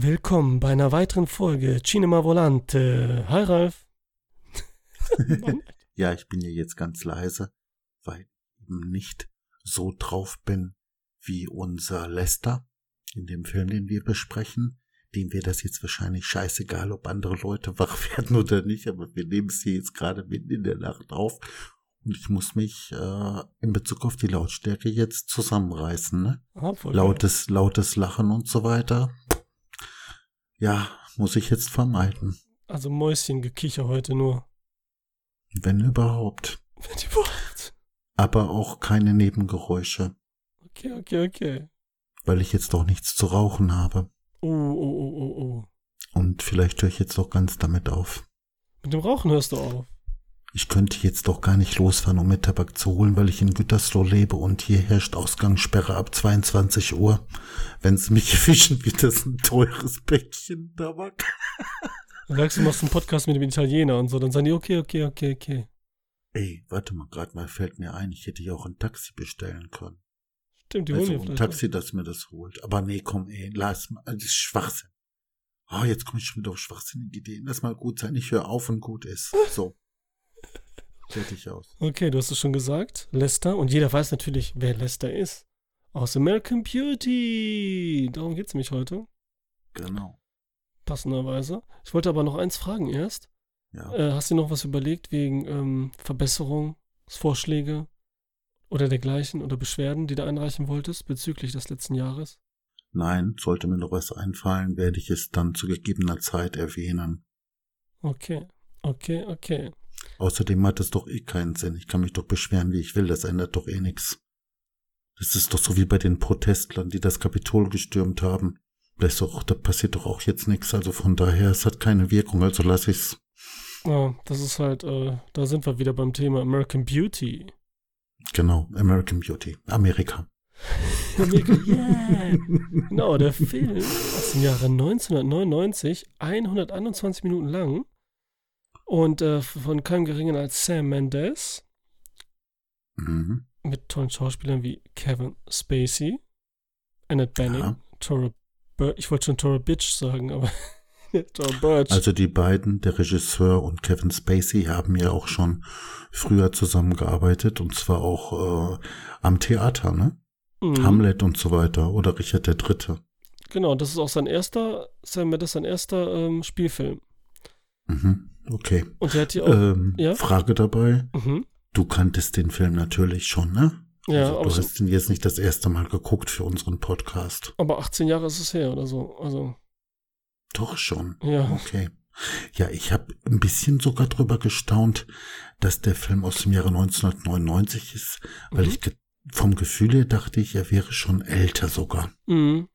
Willkommen bei einer weiteren Folge Cinema Volante. Hi Ralf. ja, ich bin ja jetzt ganz leise, weil ich eben nicht so drauf bin wie unser Lester in dem Film, den wir besprechen. Dem wäre das jetzt wahrscheinlich scheißegal, ob andere Leute wach werden oder nicht, aber wir nehmen es hier jetzt gerade mitten in der Nacht auf und ich muss mich äh, in Bezug auf die Lautstärke jetzt zusammenreißen. Ne? Ah, lautes, lautes Lachen und so weiter. Ja, muss ich jetzt vermeiden. Also Mäuschengekicher heute nur. Wenn überhaupt. Wenn überhaupt. Aber auch keine Nebengeräusche. Okay, okay, okay. Weil ich jetzt doch nichts zu rauchen habe. Oh, oh, oh, oh, oh. Und vielleicht höre ich jetzt doch ganz damit auf. Mit dem Rauchen hörst du auf. Ich könnte jetzt doch gar nicht losfahren, um mir Tabak zu holen, weil ich in Gütersloh lebe und hier herrscht Ausgangssperre ab 22 Uhr. Wenn sie mich erwischen, wird das ein teures Päckchen Tabak. Dann sagst du, machst einen Podcast mit dem Italiener und so, dann sagen die, okay, okay, okay, okay. Ey, warte mal, gerade mal fällt mir ein, ich hätte ja auch ein Taxi bestellen können. Stimmt, die also holen ein. Taxi, das mir das holt. Aber nee, komm, ey, lass mal, das ist Schwachsinn. Oh, jetzt komme ich schon wieder auf schwachsinnige Ideen. Lass mal gut sein, ich höre auf und gut ist. So. Fertig aus. Okay, du hast es schon gesagt. Lester. Und jeder weiß natürlich, wer Lester ist. Aus American Beauty. Darum geht es mich heute. Genau. Passenderweise. Ich wollte aber noch eins fragen erst. Ja. Äh, hast du noch was überlegt wegen ähm, Verbesserungsvorschläge oder dergleichen oder Beschwerden, die du einreichen wolltest bezüglich des letzten Jahres? Nein, sollte mir noch was einfallen, werde ich es dann zu gegebener Zeit erwähnen. Okay, okay, okay. Außerdem hat es doch eh keinen Sinn. Ich kann mich doch beschweren, wie ich will. Das ändert doch eh nichts. Das ist doch so wie bei den Protestlern, die das Kapitol gestürmt haben. Da, doch, da passiert doch auch jetzt nichts. Also von daher, es hat keine Wirkung. Also lass ich's. Ja, das ist halt, äh, da sind wir wieder beim Thema American Beauty. Genau, American Beauty. Amerika. Amerika, yeah! genau, der Film aus dem Jahre 1999, 121 Minuten lang und äh, von keinem Geringen als Sam Mendes Mhm. mit tollen Schauspielern wie Kevin Spacey, Annette Bening, Ja. Tora Birch, ich wollte schon Tora Bitch sagen, aber Tora Birch. Also die beiden, der Regisseur und Kevin Spacey, haben ja auch schon früher zusammengearbeitet und zwar auch äh, am Theater, ne? Mhm. Hamlet und so weiter oder Richard der Dritte. Genau, das ist auch sein erster, Sam Mendes sein erster ähm, Spielfilm. Mhm. Okay. Und der hat hier auch, Ähm, ja? Frage dabei. mhm. Du kanntest den Film natürlich schon, ne? ja, also, du so, hast ihn jetzt nicht das erste Mal geguckt für unseren Podcast. aber 18 Jahre ist es her oder so. Also, Doch schon. ja. Okay. Ja, ich habe ein bisschen sogar drüber gestaunt, dass der Film aus dem Jahre 1999 ist, weil Mhm. ich vom Gefühl her dachte ich, er wäre schon älter sogar. Mhm.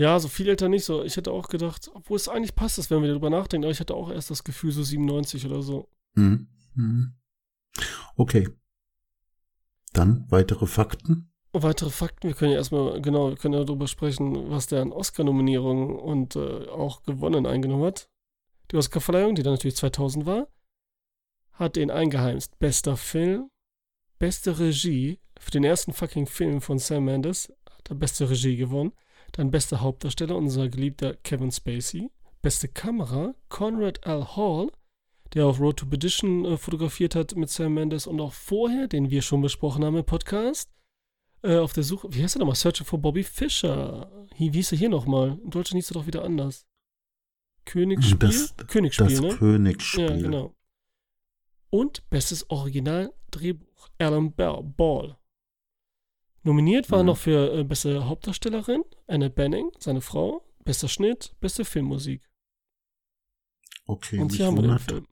Ja, so viel älter nicht so. Ich hätte auch gedacht, obwohl es eigentlich passt, es, wenn wir darüber nachdenken, aber ich hatte auch erst das Gefühl, so 97 oder so. Hm. Hm. Okay. Dann weitere Fakten. Weitere Fakten, wir können ja erstmal, genau, wir können ja darüber sprechen, was der an Oscar-Nominierungen und äh, auch gewonnen eingenommen hat. Die Oscar-Verleihung, die dann natürlich 2000 war, hat den eingeheimst. Bester Film, beste Regie, für den ersten fucking Film von Sam Mendes hat er beste Regie gewonnen. Dann bester Hauptdarsteller, unser geliebter Kevin Spacey. Beste Kamera, Conrad L. Hall, der auch Road to Perdition äh, fotografiert hat mit Sam Mendes und auch vorher, den wir schon besprochen haben im Podcast äh, auf der Suche, wie heißt er nochmal? Searching for Bobby Fischer. Wie, wie hieß er hier nochmal? In Deutschland hieß er doch wieder anders. Königsspiel? Das- Königsspiel, Das ne? Königsspiel. Ja, genau. Und bestes Original-Drehbuch, Alan Bell, Ball. Nominiert war Mhm. noch für äh, beste Hauptdarstellerin, Annette Bening, seine Frau, bester Schnitt, beste Filmmusik. Okay, Und mich hier haben wir den wundert, Film.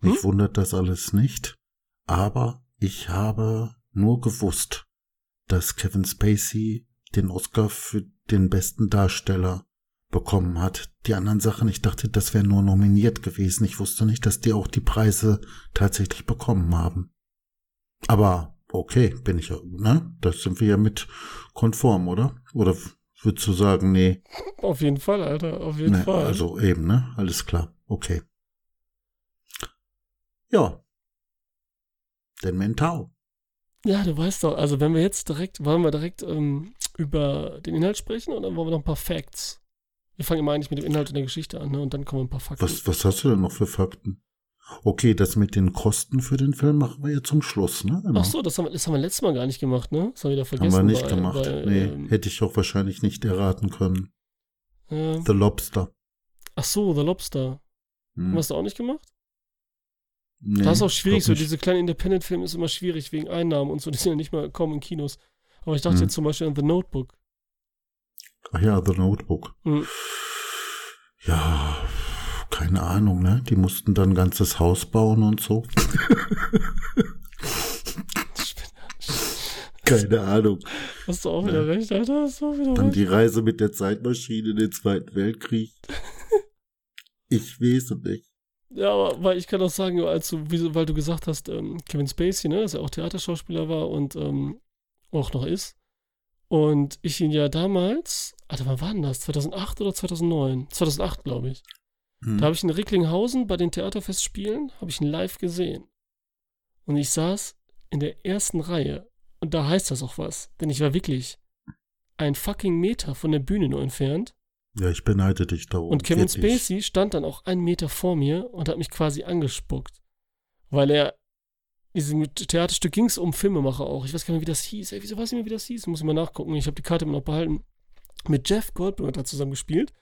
mich Hm? wundert das alles nicht. Aber ich habe nur gewusst, dass Kevin Spacey den Oscar für den besten Darsteller bekommen hat. Die anderen Sachen, ich dachte, das wäre nur nominiert gewesen. Ich wusste nicht, dass die auch die Preise tatsächlich bekommen haben. Aber okay, bin ich, ja- ne? Das sind wir ja mit konform, oder? Oder würdest du sagen, nee, Auf jeden Fall, Alter, auf jeden ne, Fall. also eben, ne? Alles klar. Okay. Ja. Den Mentau. Ja, du weißt doch, also wenn wir jetzt direkt, wollen wir direkt ähm, über den Inhalt sprechen oder wollen wir noch ein paar Facts Wir fangen immer eigentlich mit dem Inhalt und der Geschichte an, ne? Und dann kommen ein paar Fakten. Was, was hast du denn noch für Fakten? Okay, das mit den Kosten für den Film machen wir ja zum Schluss, ne? Genau. Ach so, das haben, wir, das haben wir letztes Mal gar nicht gemacht, ne? Das haben wir wieder vergessen. Haben wir nicht bei, gemacht. Bei, nee, ähm, hätte ich auch wahrscheinlich nicht erraten können. Äh, The Lobster. Ach so, The Lobster. Hm. Hast du auch nicht gemacht? Nee, das ist auch schwierig, so diese kleinen Independent-Filme ist immer schwierig wegen Einnahmen und so, die sind ja nicht mal kaum in Kinos. Aber ich dachte Hm. jetzt zum Beispiel an The Notebook. Ach ja, The Notebook. Hm. Ja, keine Ahnung, ne? Die mussten dann ein ganzes Haus bauen und so. Keine Ahnung. Hast du auch wieder Ja. recht, Alter? Hast du auch wieder Dann recht. die Reise mit der Zeitmaschine in den Zweiten Weltkrieg. Ich weiß es nicht. Ja, aber weil ich kann auch sagen, als du, weil du gesagt hast, ähm, Kevin Spacey, ne, dass er auch Theaterschauspieler war und ähm, auch noch ist. Und ich ihn ja damals, Alter, wann war denn das? 2008 oder 2009? 2008, glaube ich. Hm. Da habe ich in Recklinghausen bei den Theaterfestspielen, habe ich ihn live gesehen. Und ich saß in der ersten Reihe. Und da heißt das auch was. Denn ich war wirklich ein fucking Meter von der Bühne nur entfernt. Ja, ich beneide dich darum. Und Kevin wirklich. Spacey stand dann auch einen Meter vor mir und hat mich quasi angespuckt. Weil er, diesem Theaterstück ging es um Filmemacher auch. Ich weiß gar nicht mehr, wie das hieß. Ey, wieso weiß ich nicht mehr, wie das hieß? Muss ich mal nachgucken. Ich habe die Karte immer noch behalten. Mit Jeff Goldblum hat er zusammen gespielt.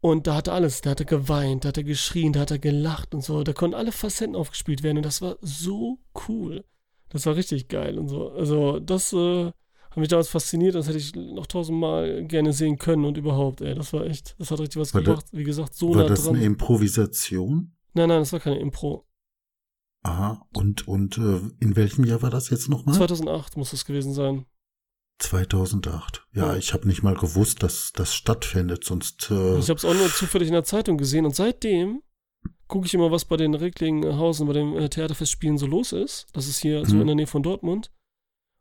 Und da hat er alles. Da hat er geweint, da hat er geschrien, da hat er gelacht und so. Da konnten alle Facetten aufgespielt werden und das war so cool. Das war richtig geil und so. Also, das äh, hat mich damals fasziniert. Das hätte ich noch tausendmal gerne sehen können und überhaupt, ey. Das war echt, das hat richtig was War gebracht. Wie gesagt, so War nah das dran. eine Improvisation? Nein, nein, das war keine Impro. Aha. Und, und äh, in welchem Jahr war das jetzt nochmal? 2008 muss es gewesen sein. 2008. Ja, ich habe nicht mal gewusst, dass das stattfindet, sonst äh, Ich habe es auch nur zufällig in der Zeitung gesehen und seitdem gucke ich immer, was bei den Recklinghausen, bei den äh, Theaterfestspielen so los ist. Das ist hier so Mhm. in der Nähe von Dortmund.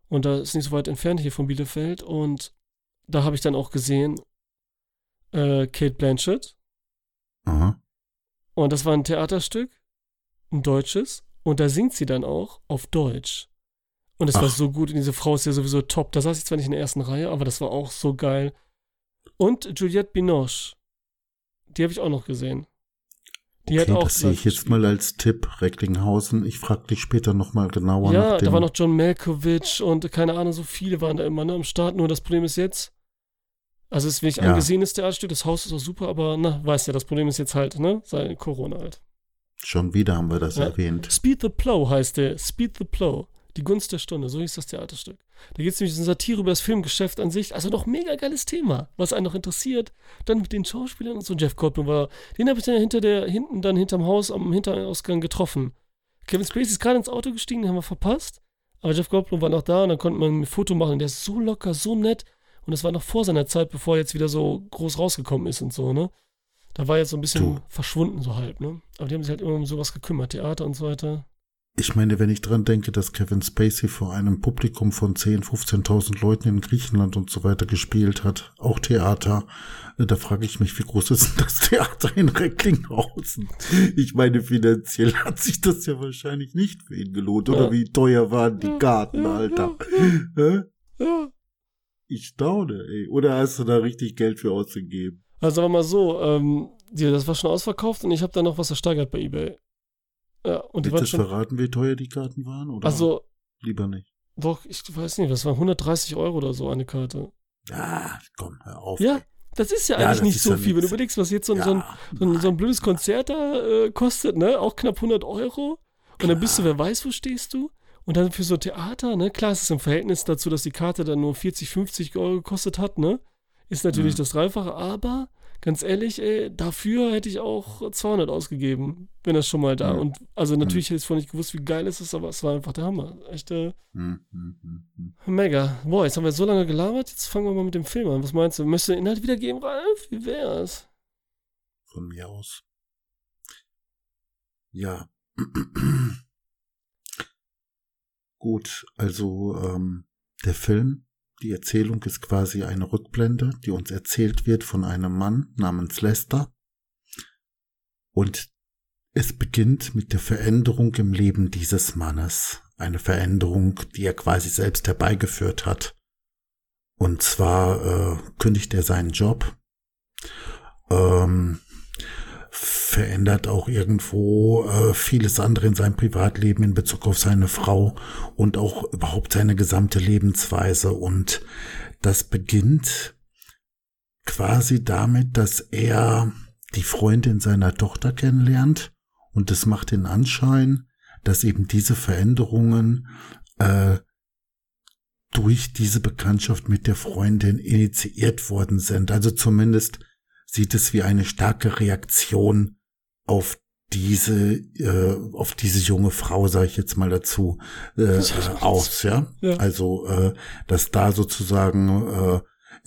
Und da ist nicht so weit entfernt hier von Bielefeld. Und da habe ich dann auch gesehen, äh, Kate Blanchett. aha. Und das war ein Theaterstück, ein deutsches. Und da singt sie dann auch auf Deutsch. Und es war so gut. Und diese Frau ist ja sowieso top. Da saß ich zwar nicht in der ersten Reihe, aber das war auch so geil. Und Juliette Binoche. Die habe ich auch noch gesehen. Die okay, hat auch das sehe ich jetzt mal als Tipp, Recklinghausen. Ich frage dich später nochmal genauer nach Ja, dem. da war noch John Malkovich und keine Ahnung, so viele waren da immer ne, am Start. Nur das Problem ist jetzt, also es ist wirklich Ja. angesehenes Theaterstück, das Haus ist auch super, aber na, weißt ja, das Problem ist jetzt halt, ne, sei Corona halt. Schon wieder haben wir das Ja. erwähnt. Speed the Plow heißt der. Speed the Plow. Die Gunst der Stunde, so hieß das Theaterstück. Da geht es nämlich um Satire über das Filmgeschäft an sich. Also noch mega geiles Thema, was einen noch interessiert. Dann mit den Schauspielern und so. Jeff Goldblum war, den habe ich dann hinter der, hinten dann hinterm Haus am Hinterausgang getroffen. Kevin Spacey ist gerade ins Auto gestiegen, den haben wir verpasst. Aber Jeff Goldblum war noch da und dann konnte man ein Foto machen. Der ist so locker, so nett. Und das war noch vor seiner Zeit, bevor er jetzt wieder so groß rausgekommen ist und so, ne? Da war er jetzt so ein bisschen Du. verschwunden, so halb, ne? Aber die haben sich halt immer um sowas gekümmert, Theater und so weiter. Ich meine, wenn ich dran denke, dass Kevin Spacey vor einem Publikum von 10.000, 15.000 Leuten in Griechenland und so weiter gespielt hat, auch Theater, äh, da frage ich mich, wie groß ist denn das Theater in Recklinghausen? Ich meine, finanziell hat sich das ja wahrscheinlich nicht für ihn gelohnt. Oder wie teuer waren die ja, Alter? Ich staune, ey. Oder hast du da richtig Geld für ausgegeben? Also wir mal so, ähm, das war schon ausverkauft und ich habe dann noch was ersteigert bei eBay. Ja, und die waren du schon. verraten, wie teuer die Karten waren? Oder Also, lieber nicht? doch, ich weiß nicht, das waren 130 Euro oder so eine Karte. Ah, komm, hör auf. Ja, das ist ja Ja, eigentlich nicht so ja viel. Wenn du überlegst, was jetzt so, ein- so, ein, Ja, so, ein, so ein blödes Konzert da äh, kostet, ne? Auch knapp 100 Euro. Und dann bist du, wer weiß, wo stehst du. Und dann für so Theater, ne? Klar, es ist im Verhältnis dazu, dass die Karte dann nur 40, 50 Euro gekostet hat, ne? Ist natürlich Mhm. das Dreifache, aber ganz ehrlich, ey, dafür hätte ich auch 200 ausgegeben, wenn das schon mal da. Mhm. Und also natürlich hätte ich vorher nicht gewusst, wie geil es ist, aber es war einfach der Hammer. Echt äh, Hm, hm, hm, hm. mega. Boah, jetzt haben wir so lange gelabert, jetzt fangen wir mal mit dem Film an. Was meinst du? Möchtest du den Inhalt wiedergeben, Ralf? Wie wär's? Von mir aus. Ja. Gut, also ähm, der Film, die Erzählung ist quasi eine Rückblende, die uns erzählt wird von einem Mann namens Lester. Und es beginnt mit der Veränderung im Leben dieses Mannes. Eine Veränderung, die er quasi selbst herbeigeführt hat. Und zwar äh, kündigt er seinen Job ähm, verändert auch irgendwo äh, vieles andere in seinem Privatleben in Bezug auf seine Frau und auch überhaupt seine gesamte Lebensweise. Und das beginnt quasi damit, dass er die Freundin seiner Tochter kennenlernt und es macht den Anschein, dass eben diese Veränderungen äh, durch diese Bekanntschaft mit der Freundin initiiert worden sind. Also zumindest sieht es wie eine starke Reaktion auf diese äh, auf diese junge Frau, sage ich jetzt mal dazu, äh, aus, ja? ja. Also äh, dass da sozusagen äh,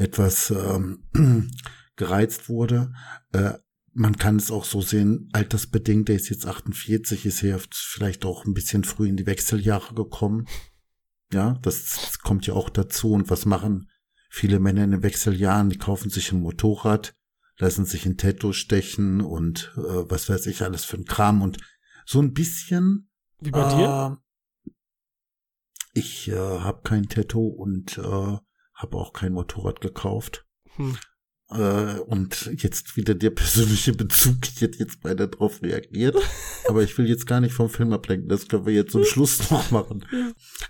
etwas ähm, gereizt wurde. Äh, man kann es auch so sehen, altersbedingt, der ist jetzt 48, ist hier vielleicht auch ein bisschen früh in die Wechseljahre gekommen. Ja, das, das kommt ja auch dazu. Und was machen viele Männer in den Wechseljahren? Die kaufen sich ein Motorrad, lassen sich ein Tattoo stechen und äh, was weiß ich alles für ein Kram. Und so ein bisschen. Wie bei äh, dir? Ich äh, habe kein Tattoo und äh, habe auch kein Motorrad gekauft. Hm. Äh, und jetzt wieder der persönliche Bezug. Ich hätte jetzt beide drauf reagiert. Aber ich will jetzt gar nicht vom Film ablenken. Das können wir jetzt zum Schluss noch machen.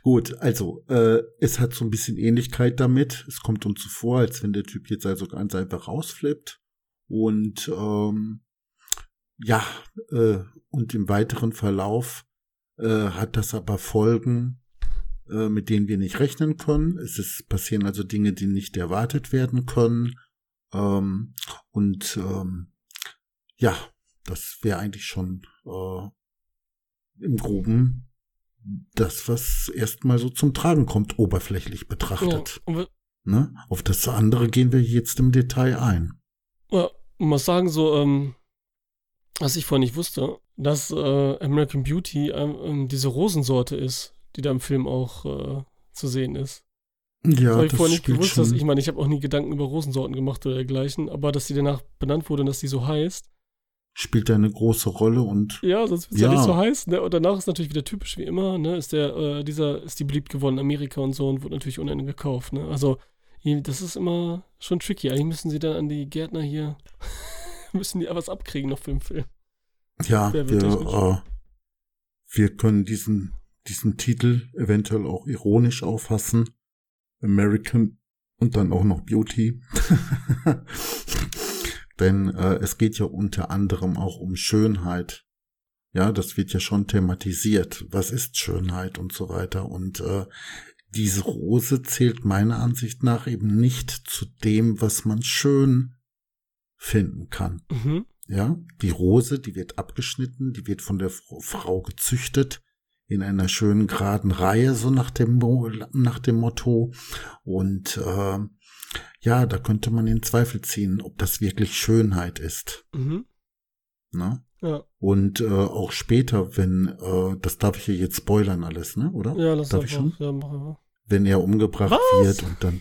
Gut, also, äh, es hat so ein bisschen Ähnlichkeit damit. Es kommt uns so vor, als wenn der Typ jetzt also ganz einfach rausflippt. Und ähm, ja, äh, und im weiteren Verlauf äh, hat das aber Folgen, äh, mit denen wir nicht rechnen können. Es ist, passieren also Dinge, die nicht erwartet werden können. Ähm, und ähm, ja, das wäre eigentlich schon äh, im Groben das, was erstmal so zum Tragen kommt, oberflächlich betrachtet. Ja, ne? Auf das andere gehen wir jetzt im Detail ein. Ja, muss sagen, so, ähm, was ich vorher nicht wusste, dass äh, American Beauty ähm, diese Rosensorte ist, die da im Film auch äh, zu sehen ist. Ja, das habe ich vorher nicht gewusst. Dass, ich meine, ich habe auch nie Gedanken über Rosensorten gemacht oder dergleichen, aber dass die danach benannt wurde und dass die so heißt. Spielt ja eine große Rolle und. Ja, sonst wird es ja. ja nicht so heiß. Ne? Und danach ist natürlich wieder typisch wie immer, ne? Ist der, äh, dieser, ist die beliebt geworden in Amerika und so und wird natürlich unendlich gekauft, ne? Also, das ist immer schon tricky. Eigentlich müssen sie dann an die Gärtner hier, müssen die was abkriegen noch für den Film. Ja, wir, äh, wir können diesen, diesen Titel eventuell auch ironisch auffassen American und dann auch noch Beauty. Denn äh, es geht ja unter anderem auch um Schönheit. Ja, das wird ja schon thematisiert. Was ist Schönheit und so weiter. Und äh, diese Rose zählt meiner Ansicht nach eben nicht zu dem, was man schön finden kann. Mhm. Ja, die Rose, die wird abgeschnitten, die wird von der Frau gezüchtet, in einer schönen geraden Reihe, so nach dem, nach dem Motto. Und äh, ja, da könnte man in Zweifel ziehen, ob das wirklich Schönheit ist. Mhm. Ne? Ja. Und äh, auch später, wenn, äh, das darf ich hier jetzt spoilern alles, ne? Oder? Ja, das darf ich schon. Ja, wenn er umgebracht Was? wird und dann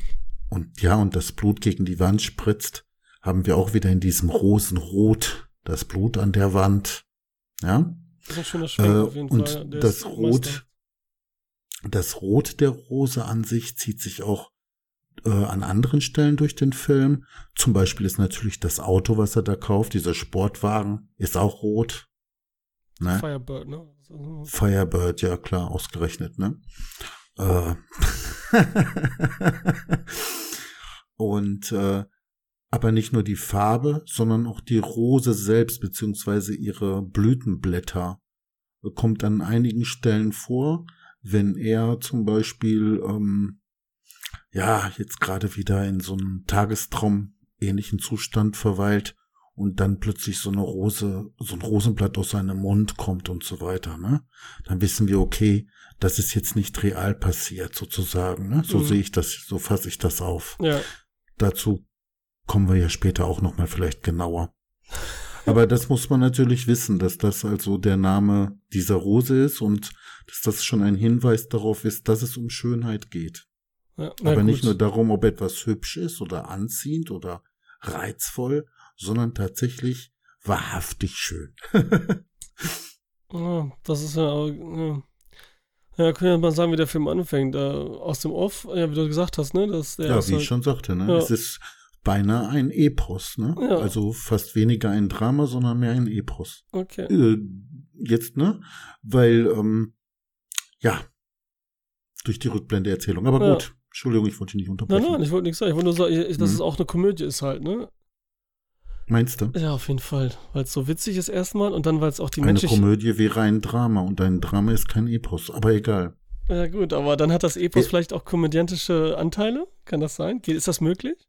und ja und das Blut gegen die Wand spritzt, haben wir auch wieder in diesem Rosenrot das Blut an der Wand. Ja, das ist ein schöner Schwenk äh, auf jeden und Fall. Der das Rot, das Rot der Rose an sich zieht sich auch äh, an anderen Stellen durch den Film. Zum Beispiel ist natürlich das Auto, was er da kauft, dieser Sportwagen, ist auch rot. Ne? Firebird, ne? Firebird, ja klar, ausgerechnet, ne? Äh. und äh, aber nicht nur die Farbe, sondern auch die Rose selbst beziehungsweise ihre Blütenblätter kommt an einigen Stellen vor, wenn er zum Beispiel ähm, ja jetzt gerade wieder in so einem Tagestraum ähnlichen Zustand verweilt und dann plötzlich so eine Rose, so ein Rosenblatt aus seinem Mund kommt und so weiter, ne? Dann wissen wir, okay, das ist jetzt nicht real passiert, sozusagen, ne? So mhm. sehe ich das, so fasse ich das auf. Ja. Dazu kommen wir ja später auch nochmal vielleicht genauer. Aber das muss man natürlich wissen, dass das also der Name dieser Rose ist und dass das schon ein Hinweis darauf ist, dass es um Schönheit geht. Ja, Aber gut. nicht nur darum, ob etwas hübsch ist oder anziehend oder reizvoll, sondern tatsächlich wahrhaftig schön. ja, das ist ja, auch, ja. Ja, können wir mal sagen, wie der Film anfängt. Äh, aus dem Off, ja, wie du gesagt hast, ne? Dass der ja, wie halt, ich schon sagte, ne? Ja. Es ist beinahe ein Epos, ne? Ja. Also fast weniger ein Drama, sondern mehr ein Epos. Okay. Äh, jetzt, ne? Weil, ähm, ja, durch die Rückblende-Erzählung. Aber Ja. gut, Entschuldigung, ich wollte dich nicht Nein, unterbrechen. nein, ich wollte nichts sagen. Ich wollte nur sagen, ich- dass Mhm. es auch eine Komödie ist halt, ne? Meinst du? Ja, auf jeden Fall. Weil es so witzig ist erstmal und dann, weil es auch die Eine menschliche... Komödie wäre ein Drama und ein Drama ist kein Epos, aber egal. Ja gut, aber dann hat das Epos Ja. vielleicht auch komödiantische Anteile? Kann das sein? Geht- Ist das möglich?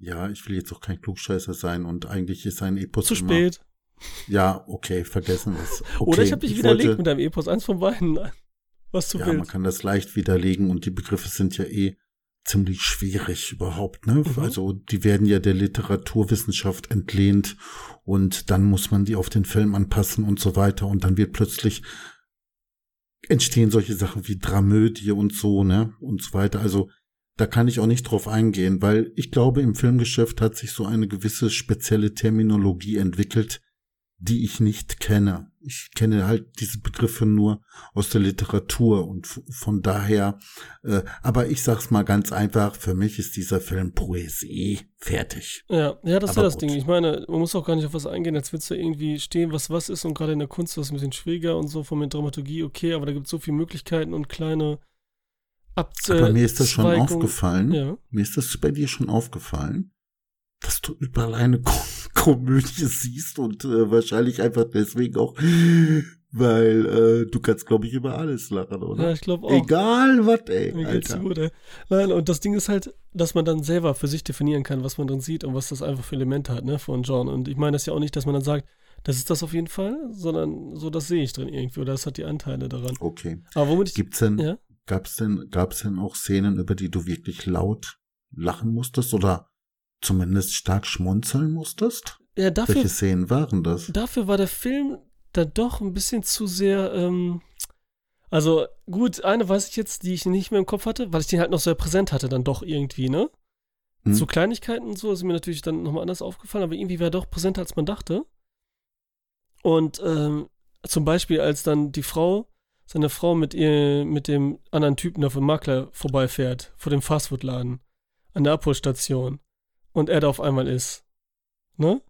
Ja, ich will jetzt auch kein Klugscheißer sein und eigentlich ist ein Epos Zu immer, spät. Ja, okay, vergessen es. Okay, Oder ich habe dich widerlegt wollte- mit deinem Epos. Eins von beiden. Was du Ja, man willst. kann das leicht widerlegen und die Begriffe sind ja eh ziemlich schwierig überhaupt, ne? Mhm. Also die werden ja der Literaturwissenschaft entlehnt und dann muss man die auf den Film anpassen und so weiter und dann wird plötzlich entstehen solche Sachen wie Dramödie und so, ne? Und so weiter. Also da kann ich auch nicht drauf eingehen, weil ich glaube, im Filmgeschäft hat sich so eine gewisse spezielle Terminologie entwickelt, die ich nicht kenne. Ich kenne halt diese Begriffe nur aus der Literatur und von daher, äh, aber ich sag's mal ganz einfach, für mich ist dieser Film Poesie fertig. Ja, ja, das ist ja das gut. Ding. Ich meine, man muss auch gar nicht auf was eingehen, als willst du irgendwie stehen, was was ist und gerade in der Kunst das ein bisschen schwieriger und so von der Dramaturgie, okay, aber da gibt es so viele Möglichkeiten und kleine Ab Aber mir ist das schon aufgefallen, Ja. mir ist das bei dir schon aufgefallen, dass du überall eine Ko Komödie siehst und äh, wahrscheinlich einfach deswegen auch, weil äh, du kannst, glaube ich, über alles lachen, oder? Ja, ich glaube auch. Egal was, ey, Mir geht's gut, ey. Nein, und das Ding ist halt, dass man dann selber für sich definieren kann, was man drin sieht und was das einfach für Elemente hat, ne, von John. Und ich meine das ja auch nicht, dass man dann sagt, das ist das auf jeden Fall, sondern so, das sehe ich drin irgendwie oder das hat die Anteile daran. Okay. Aber womit ich. Gibt's denn, Ja? gab's denn, gab's denn auch Szenen, über die du wirklich laut lachen musstest oder zumindest stark schmunzeln musstest? Ja, dafür, Welche Szenen waren das? dafür war der Film dann doch ein bisschen zu sehr, ähm, also gut, eine weiß ich jetzt, die ich nicht mehr im Kopf hatte, weil ich den halt noch sehr präsent hatte, dann doch irgendwie, ne? Hm? So Kleinigkeiten und so ist mir natürlich dann nochmal anders aufgefallen, aber irgendwie war er doch präsenter, als man dachte. Und ähm, zum Beispiel, als dann die Frau, seine Frau mit ihr, mit dem anderen Typen da vom Makler vorbeifährt, vor dem Fastfood-Laden, an der Abholstation, und er da auf einmal ist. Ne?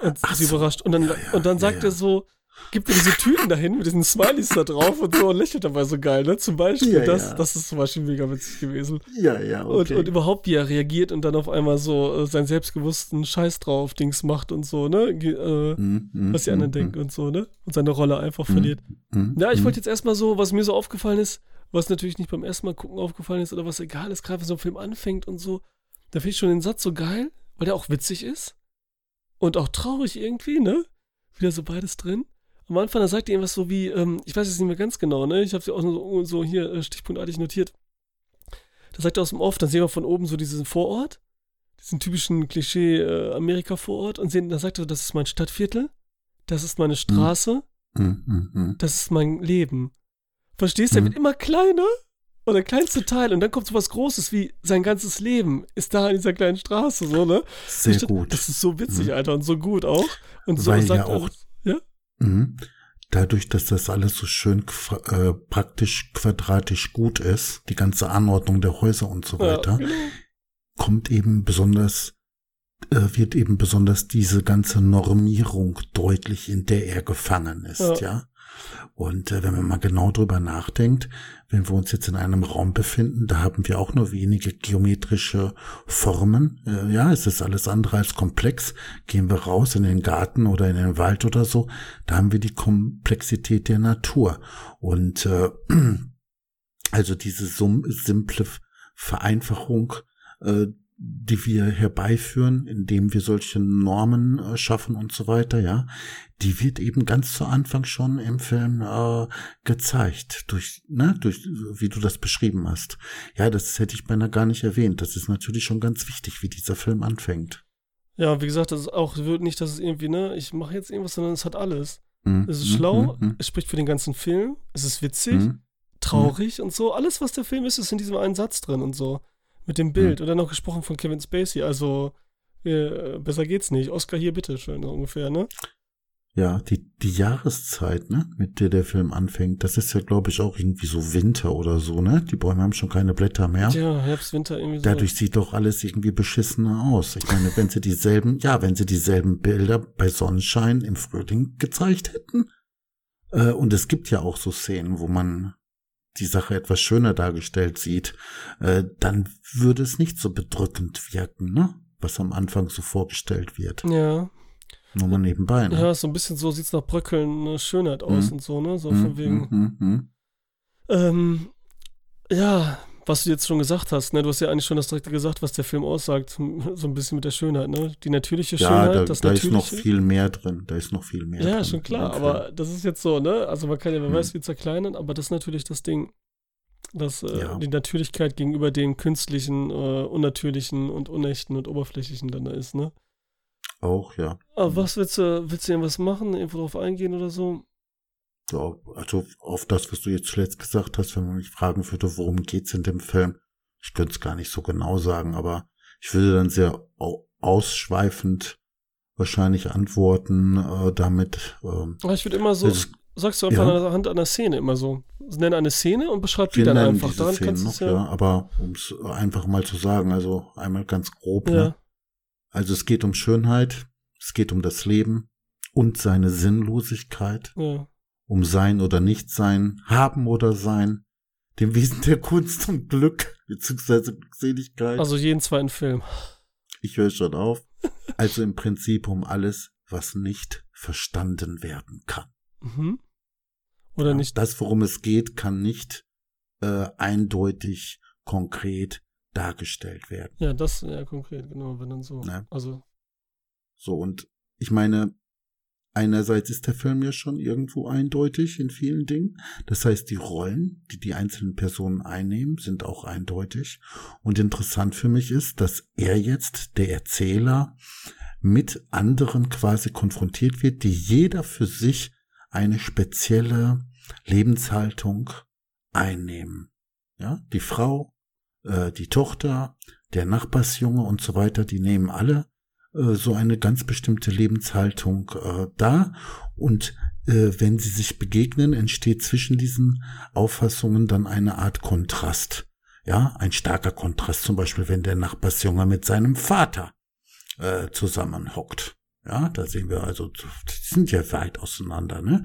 Und Ach sie so, überrascht. Und dann, ja, ja, und dann sagt ja. er so, gibt er diese Tüten dahin mit diesen Smileys da drauf und so und lächelt dabei so geil, ne? Zum Beispiel, Ja, das, ja. das ist zum Beispiel mega witzig gewesen. Ja, ja, Und, okay. und überhaupt, wie er reagiert und dann auf einmal so äh, seinen selbstbewussten Scheiß drauf Dings macht und so, ne? Äh, Hm, hm, was die anderen hm, denken und so, ne? Und seine Rolle einfach hm, verliert. hm, Ja, ich wollte jetzt erstmal so, was mir so aufgefallen ist, was natürlich nicht beim ersten Mal gucken aufgefallen ist oder was egal ist, gerade wenn so ein Film anfängt und so, da finde ich schon den Satz so geil, weil der auch witzig ist und auch traurig irgendwie, ne? Wieder so beides drin. Am Anfang, da sagt er irgendwas so wie, ähm, ich weiß jetzt nicht mehr ganz genau, ne? Ich habe sie auch so, so hier äh, stichpunktartig notiert. Da sagt er aus dem Off, dann sehen wir von oben so diesen Vorort, diesen typischen Klischee äh, Amerika-Vorort und sehen, da sagt er, das ist mein Stadtviertel, das ist meine Straße, Hm, hm, hm. das ist mein Leben. Verstehst du? Mhm. wird immer kleiner und der kleinste Teil und dann kommt so was Großes wie sein ganzes Leben ist da in dieser kleinen Straße, so, ne? Sehr dachte, gut. Das ist so witzig, Mhm. Alter, und so gut auch. Und so Weil sagt ja auch- alles- ja? Mhm. Dadurch, dass das alles so schön äh, praktisch quadratisch gut ist, die ganze Anordnung der Häuser und so Ja, weiter, genau. kommt eben besonders, äh, wird eben besonders diese ganze Normierung deutlich, in der er gefangen ist, Ja. ja. Und äh, wenn man mal genau drüber nachdenkt, wenn wir uns jetzt in einem Raum befinden, da haben wir auch nur wenige geometrische Formen. Äh, ja, es ist alles andere als komplex. Gehen wir raus in den Garten oder in den Wald oder so, da haben wir die Komplexität der Natur. Und äh, also diese simple Vereinfachung, äh, die wir herbeiführen, indem wir solche Normen äh, schaffen und so weiter, ja, die wird eben ganz zu Anfang schon im Film äh, gezeigt, durch, ne, durch, wie du das beschrieben hast. Ja, das hätte ich beinahe gar nicht erwähnt. Das ist natürlich schon ganz wichtig, wie dieser Film anfängt. Ja, wie gesagt, das ist auch wird nicht, dass es irgendwie, ne, ich mache jetzt irgendwas, sondern es hat alles. Mhm, Es ist mhm, schlau, mhm, es spricht für den ganzen Film, es ist witzig, mhm. traurig und so. Alles, was der Film ist, ist in diesem einen Satz drin und so. Mit dem Bild. Und dann noch gesprochen von Kevin Spacey. Also, äh, besser geht's nicht. Oscar hier, bitte schön, so ungefähr, ne? Ja, die, die Jahreszeit, ne, mit der der Film anfängt, das ist ja, glaube ich, auch irgendwie so Winter oder so, ne? Die Bäume haben schon keine Blätter mehr. Ja, Herbst, Winter irgendwie so. Dadurch sieht doch alles irgendwie beschissener aus. Ich meine, wenn sie dieselben, ja, wenn sie dieselben Bilder bei Sonnenschein im Frühling gezeigt hätten. Äh, und es gibt ja auch so Szenen, wo man die Sache etwas schöner dargestellt sieht, äh, dann würde es nicht so bedrückend wirken, ne? Was am Anfang so vorgestellt wird. Ja. Nur mal nebenbei, ne? Ja, so ein bisschen so sieht's nach Bröckeln eine Schönheit aus Mhm. und so, ne? So Mhm, von wegen. mhm, mhm. Ähm, ja, was du jetzt schon gesagt hast, ne? Du hast ja eigentlich schon das direkte gesagt, was der Film aussagt, so ein bisschen mit der Schönheit, ne? Die natürliche Ja, Schönheit, da, das da ist natürliche. noch viel mehr drin. Da ist noch viel mehr drin. Ja, schon klar, dem Film. aber das ist jetzt so, ne? Also man kann ja, wer Hm. weiß, wie zerkleinern, aber das ist natürlich das Ding, dass äh, Ja. die Natürlichkeit gegenüber dem künstlichen, äh, unnatürlichen und unechten und oberflächlichen dann da ist, ne? Auch, ja. Aber was willst du, willst du irgendwas machen, irgendwo drauf eingehen oder so? Ja, also auf das, was du jetzt zuletzt gesagt hast, wenn man mich fragen würde, worum geht's in dem Film, ich könnte es gar nicht so genau sagen, aber ich würde dann sehr au- ausschweifend wahrscheinlich antworten äh, damit. Ähm, ich würde immer so, Es- sagst du einfach ja. anhand einer Szene immer so. Nenn eine Szene und beschreib die wir dann einfach. Daran Szenen kannst noch, ja. ja. aber um es einfach mal zu sagen, also einmal ganz grob, Ja, ne? Also es geht um Schönheit, es geht um das Leben und seine Sinnlosigkeit. ja. Um Sein oder Nichtsein, Haben oder Sein, dem Wesen der Kunst und Glück, beziehungsweise Glückseligkeit. Also jeden zweiten Film. ich höre schon auf. Also im Prinzip um alles, was nicht verstanden werden kann. Mhm. Oder Ja, nicht? Das, worum es geht, kann nicht äh, eindeutig, konkret dargestellt werden. Ja, das, ja, konkret, genau, wenn dann so. Ne. Also, So, und ich meine, einerseits ist der Film ja schon irgendwo eindeutig in vielen Dingen. Das heißt, die Rollen, die die einzelnen Personen einnehmen, sind auch eindeutig. Und interessant für mich ist, dass er jetzt, der Erzähler, mit anderen quasi konfrontiert wird, die jeder für sich eine spezielle Lebenshaltung einnehmen. Ja, die Frau, äh, die Tochter, der Nachbarsjunge und so weiter, die nehmen alle so eine ganz bestimmte Lebenshaltung äh, da und äh, wenn sie sich begegnen, entsteht zwischen diesen Auffassungen dann eine Art Kontrast. Ja, ein starker Kontrast, zum Beispiel, wenn der Nachbarsjunge mit seinem Vater äh, zusammenhockt. Ja, da sehen wir also, die sind ja weit auseinander, ne?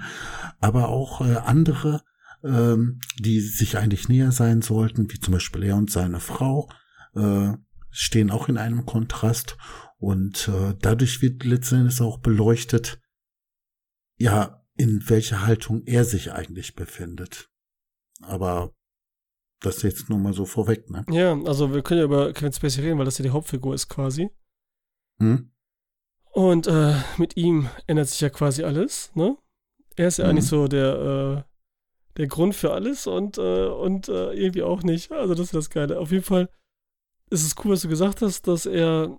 Aber auch äh, andere, ähm, die sich eigentlich näher sein sollten, wie zum Beispiel er und seine Frau, äh, stehen auch in einem Kontrast und äh, dadurch wird letztendlich auch beleuchtet, ja, in welcher Haltung er sich eigentlich befindet. Aber das jetzt nur mal so vorweg, ne? ja, also wir können ja über Kevin Spacey reden, weil das ja die Hauptfigur ist quasi. Hm? Und äh, mit ihm ändert sich ja quasi alles, ne? Er ist ja Mhm. eigentlich so der, äh, der Grund für alles und, äh, und äh, irgendwie auch nicht. Also das ist das Geile. Auf jeden Fall ist es cool, was du gesagt hast, dass er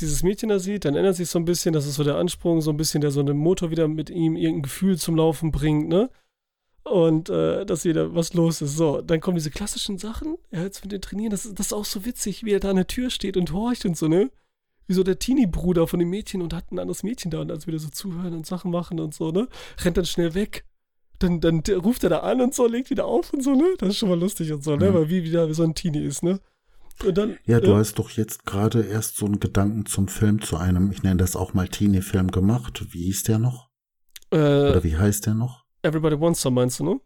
dieses Mädchen da sieht, dann ändert sich so ein bisschen, das ist so der Ansprung, so ein bisschen, der so einen Motor wieder mit ihm irgendein Gefühl zum Laufen bringt, ne? Und äh, dass wieder was los ist. So, dann kommen diese klassischen Sachen, er jetzt mit den Trainieren, das, ist- das ist auch so witzig, wie er da an der Tür steht und horcht und so, ne? Wie so der Teenie-Bruder von dem Mädchen und hat ein anderes Mädchen da und als wir da so zuhören und Sachen machen und so, ne? Rennt dann schnell weg. Dann, dann ruft er da an und so, legt wieder auf und so, ne? Das ist schon mal lustig und so, ne? Mhm. Weil wie wieder wie so ein Teenie ist, ne? Dann, Ja, du hast doch jetzt gerade erst so einen Gedanken zum Film, zu einem, ich nenne das auch mal Teenie-Film gemacht. Wie hieß der noch? äh, Oder wie heißt der noch? Everybody Wants Some, meinst du, ne?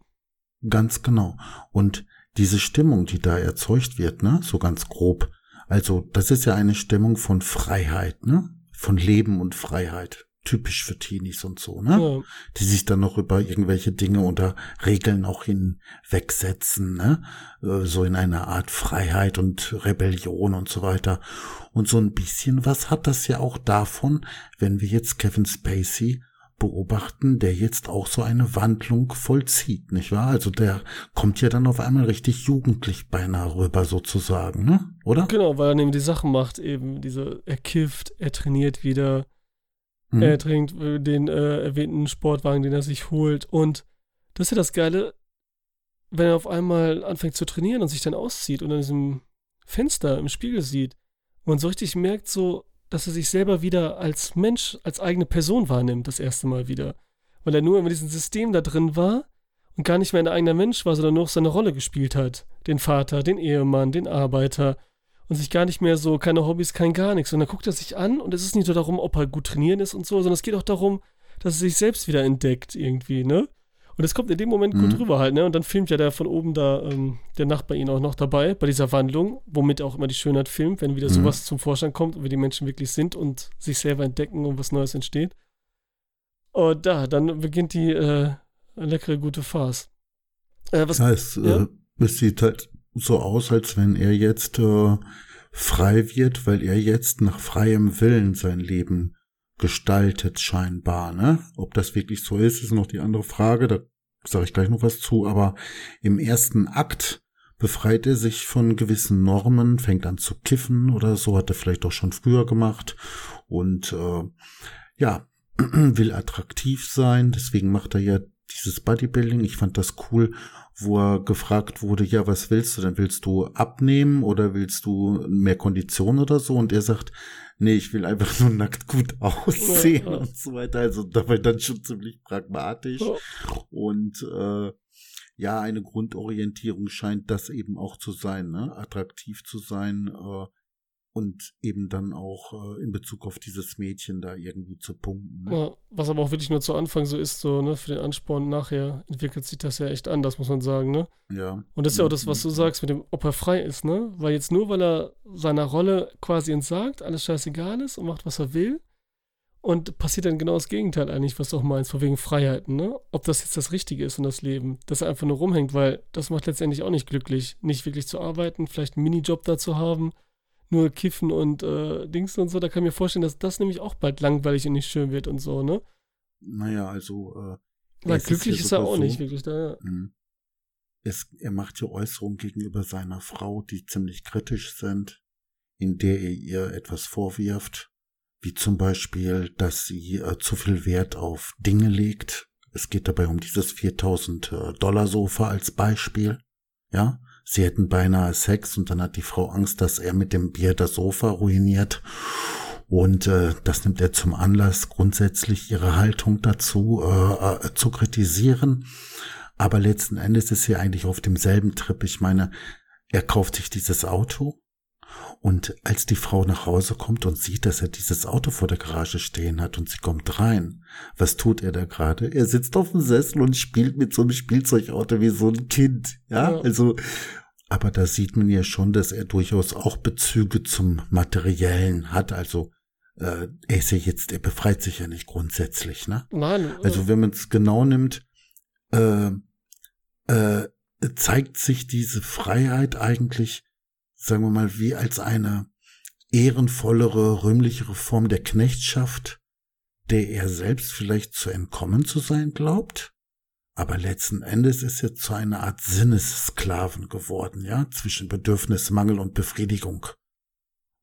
Ganz genau. Und diese Stimmung, die da erzeugt wird, ne, so ganz grob. Also, das ist ja eine Stimmung von Freiheit, ne? Von Leben und Freiheit. Typisch für Teenies und so, ne? Ja. Die sich dann noch über irgendwelche Dinge oder Regeln auch hinwegsetzen, ne? Äh, So in einer Art Freiheit und Rebellion und so weiter. Und so ein bisschen was hat das ja auch davon, wenn wir jetzt Kevin Spacey beobachten, der jetzt auch so eine Wandlung vollzieht, nicht wahr? Also der kommt ja dann auf einmal richtig jugendlich beinahe rüber sozusagen, ne? Oder? Genau, weil er nämlich die Sachen macht, eben diese, er kifft, er trainiert wieder, Hm. er trinkt äh, den äh, erwähnten Sportwagen, den er sich holt. Und das ist ja das Geile, wenn er auf einmal anfängt zu trainieren und sich dann auszieht und an diesem Fenster im Spiegel sieht und man so richtig merkt, so, dass er sich selber wieder als Mensch, als eigene Person wahrnimmt, das erste Mal wieder. Weil er nur in diesem System da drin war und gar nicht mehr ein eigener Mensch war, sondern nur seine Rolle gespielt hat. Den Vater, den Ehemann, den Arbeiter. Und sich gar nicht mehr so, keine Hobbys, kein gar nichts. Und dann guckt er sich an und es ist nicht nur darum, ob er gut trainieren ist und so, sondern es geht auch darum, dass er sich selbst wieder entdeckt irgendwie, ne? Und das kommt in dem Moment gut mhm. rüber halt, ne? Und dann filmt ja der von oben da, ähm, der Nachbar ihn auch noch dabei bei dieser Wandlung, womit auch immer die Schönheit filmt, wenn wieder mhm. sowas zum Vorschein kommt und wie die Menschen wirklich sind und sich selber entdecken und was Neues entsteht. Und da, dann beginnt die äh, leckere, gute Farce. Äh, was, das heißt, ja? äh, es sieht halt so aus, als wenn er jetzt äh, frei wird, weil er jetzt nach freiem Willen sein Leben gestaltet scheinbar. Ne? Ob das wirklich so ist, ist noch die andere Frage. Da sage ich gleich noch was zu. Aber im ersten Akt befreit er sich von gewissen Normen, fängt an zu kiffen oder so, hat er vielleicht auch schon früher gemacht und äh, ja, will attraktiv sein. Deswegen macht er ja dieses Bodybuilding. Ich fand das cool, wo er gefragt wurde, ja, was willst du denn? Willst du abnehmen oder willst du mehr Kondition oder so? Und er sagt, nee, ich will einfach nur nackt gut aussehen ja, ja. und so weiter. Also dabei dann schon ziemlich pragmatisch. Ja. Und äh, ja, eine Grundorientierung scheint das eben auch zu sein, ne? attraktiv zu sein, äh, und eben dann auch äh, in Bezug auf dieses Mädchen da irgendwie zu punkten. Ne? Ja, was aber auch wirklich nur zu Anfang so ist, so, ne, für den Ansporn nachher entwickelt sich das ja echt anders, muss man sagen, ne? Ja. Und das ist ja auch das, was du sagst, mit dem, ob er frei ist, ne? Weil jetzt nur, weil er seiner Rolle quasi entsagt, alles scheißegal ist und macht, was er will. Und passiert dann genau das Gegenteil eigentlich, was du auch meinst, von wegen Freiheiten, ne? Ob das jetzt das Richtige ist in das Leben, dass er einfach nur rumhängt, weil das macht letztendlich auch nicht glücklich, nicht wirklich zu arbeiten, vielleicht einen Minijob da zu haben nur kiffen und äh, Dings und so, da kann ich mir vorstellen, dass das nämlich auch bald langweilig und nicht schön wird und so, ne? Naja, also. Äh, Weil glücklich ist, ist er auch so, nicht wirklich da, ja. Mhm. Es, er macht ja Äußerungen gegenüber seiner Frau, die ziemlich kritisch sind, in der er ihr etwas vorwirft, wie zum Beispiel, dass sie äh, zu viel Wert auf Dinge legt. Es geht dabei um dieses 4000 äh, Dollar Sofa als Beispiel, ja, Sie hätten beinahe Sex und dann hat die Frau Angst, dass er mit dem Bier das Sofa ruiniert. Und äh, das nimmt er zum Anlass, grundsätzlich ihre Haltung dazu äh, äh, zu kritisieren. Aber letzten Endes ist sie eigentlich auf demselben Trip. Ich meine, er kauft sich dieses Auto und als die Frau nach Hause kommt und sieht, dass er dieses Auto vor der Garage stehen hat und sie kommt rein, was tut er da gerade? Er sitzt auf dem Sessel und spielt mit so einem Spielzeugauto wie so ein Kind. Ja, ja. also, aber da sieht man ja schon, dass er durchaus auch Bezüge zum Materiellen hat. Also, äh, er ist ja jetzt, er befreit sich ja nicht grundsätzlich, ne? Nein. Also, wenn man es genau nimmt, äh, äh, zeigt sich diese Freiheit eigentlich sagen wir mal, wie als eine ehrenvollere, rühmlichere Form der Knechtschaft, der er selbst vielleicht zu entkommen zu sein glaubt? Aber letzten Endes ist er zu einer Art Sinnessklaven geworden, ja, zwischen Bedürfnis, Mangel und Befriedigung.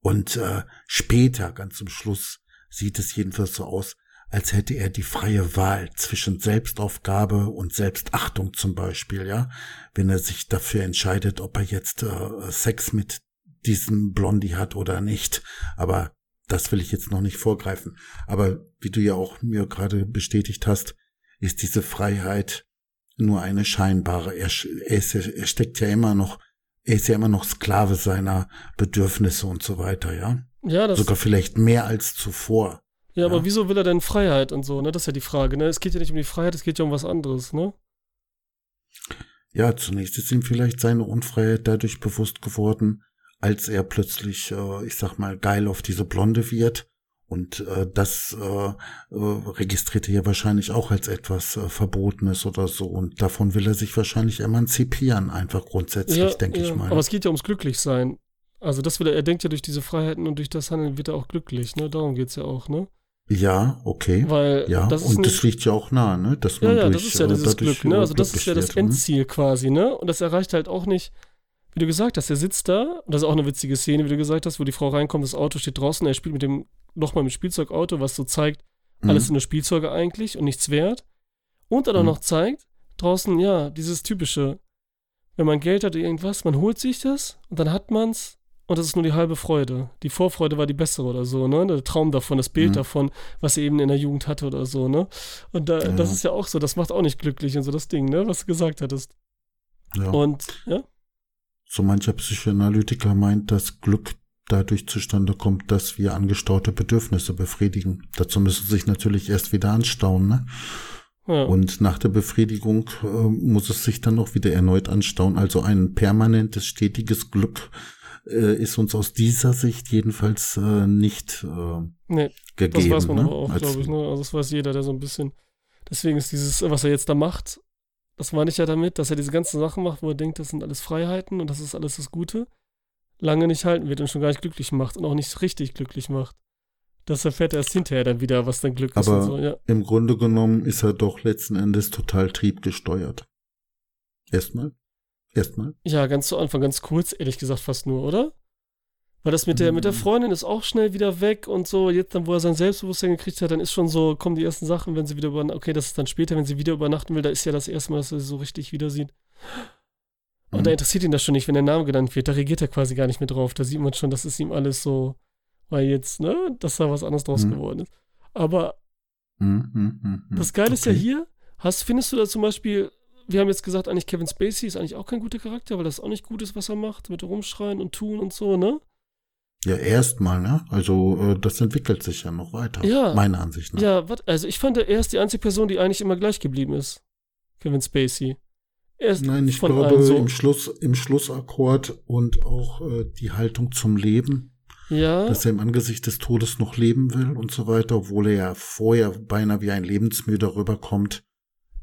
Und äh, später, ganz zum Schluss, sieht es jedenfalls so aus, als hätte er die freie Wahl zwischen Selbstaufgabe und Selbstachtung zum Beispiel, ja, wenn er sich dafür entscheidet, ob er jetzt äh, Sex mit diesem Blondie hat oder nicht. Aber das will ich jetzt noch nicht vorgreifen. Aber wie du ja auch mir gerade bestätigt hast, ist diese Freiheit nur eine scheinbare. Er, er, ist, er steckt ja immer noch, er ist ja immer noch Sklave seiner Bedürfnisse und so weiter, ja. Ja, das sogar vielleicht mehr als zuvor. Ja, aber wieso will er denn Freiheit und so, ne? Das ist ja die Frage, ne? Es geht ja nicht um die Freiheit, es geht ja um was anderes, ne? Ja, zunächst ist ihm vielleicht seine Unfreiheit dadurch bewusst geworden, als er plötzlich, äh, ich sag mal, geil auf diese Blonde wird. Und äh, das äh, äh, registriert er ja wahrscheinlich auch als etwas äh, Verbotenes oder so. Und davon will er sich wahrscheinlich emanzipieren, einfach grundsätzlich, ja, denke ja. ich mal. Aber es geht ja ums Glücklichsein. Also das will er, er denkt ja durch diese Freiheiten und durch das Handeln wird er auch glücklich, ne? Darum geht's ja auch, ne? Ja, okay. Weil ja, das und das liegt ja auch nah, ne? Dass man ja, ja, durch, das ist ja dieses Glück, ne? Also das ist ja das ne? Endziel quasi, ne? Und das erreicht halt auch nicht, wie du gesagt hast, er sitzt da, und das ist auch eine witzige Szene, wie du gesagt hast, wo die Frau reinkommt, das Auto steht draußen, er spielt mit dem, nochmal mit dem Spielzeugauto, was so zeigt, mhm. alles sind nur Spielzeuge eigentlich und nichts wert. Und dann auch mhm. noch zeigt, draußen, ja, dieses typische, wenn man Geld hat oder irgendwas, man holt sich das und dann hat man's und das ist nur die halbe Freude. Die Vorfreude war die bessere oder so, ne? Der Traum davon, das Bild Mhm. davon, was er eben in der Jugend hatte oder so, ne? Und da, Ja. das ist ja auch so, das macht auch nicht glücklich und so das Ding, ne? Was du gesagt hattest. Ja. Und, ja, So mancher Psychoanalytiker meint, dass Glück dadurch zustande kommt, dass wir angestaute Bedürfnisse befriedigen. Dazu müssen sie sich natürlich erst wieder anstauen, ne? ja. Und nach der Befriedigung äh, muss es sich dann auch wieder erneut anstauen. Also ein permanentes, stetiges Glück äh, ist uns aus dieser Sicht jedenfalls äh, nicht äh, nee, gegeben. das weiß man ne? aber auch, glaube ich, ne? Also das weiß jeder, der so ein bisschen. Deswegen ist dieses, was er jetzt da macht, das meine ich ja damit, dass er diese ganzen Sachen macht, wo er denkt, das sind alles Freiheiten und das ist alles das Gute, lange nicht halten wird und schon gar nicht glücklich macht und auch nicht richtig glücklich macht. Das erfährt er erst hinterher dann wieder, was dann Glück ist Aber- und so, ja. Im Grunde genommen ist er doch letzten Endes total triebgesteuert. Erstmal. Erstmal. Ja, ganz zu Anfang, ganz kurz, ehrlich gesagt, fast nur, oder? Weil das mit der, mit der Mhm. Freundin ist auch schnell wieder weg und so. Jetzt dann, wo er sein Selbstbewusstsein gekriegt hat, dann ist schon so, kommen die ersten Sachen, wenn sie wieder übernachten. Okay, das ist dann später, wenn sie wieder übernachten will, da ist ja das erste Mal, dass er sie so richtig wieder sieht. Und Mhm. da interessiert ihn das schon nicht, wenn der Name genannt wird. Da reagiert er quasi gar nicht mehr drauf. Da sieht man schon, das ist ihm alles so, weil jetzt, ne, dass da was anderes draus Mhm. geworden ist. Aber Mhm, mhm, mhm. das Geile ist ja Okay. hier, hast, findest du da zum Beispiel, wir haben jetzt gesagt, eigentlich Kevin Spacey ist eigentlich auch kein guter Charakter, weil das auch nicht gut ist, was er macht, mit rumschreien und tun und so, ne? Ja, erstmal, ne? Also äh, das entwickelt sich ja noch weiter. Ja. Meiner Ansicht nach. Ja, wat, also ich fand, er ist die einzige Person, die eigentlich immer gleich geblieben ist. Kevin Spacey. Er ist Nein, ich glaube, so. im Schluss, im Schlussakkord und auch äh, die Haltung zum Leben, Ja, dass er im Angesicht des Todes noch leben will und so weiter, obwohl er ja vorher beinahe wie ein Lebensmüder rüberkommt,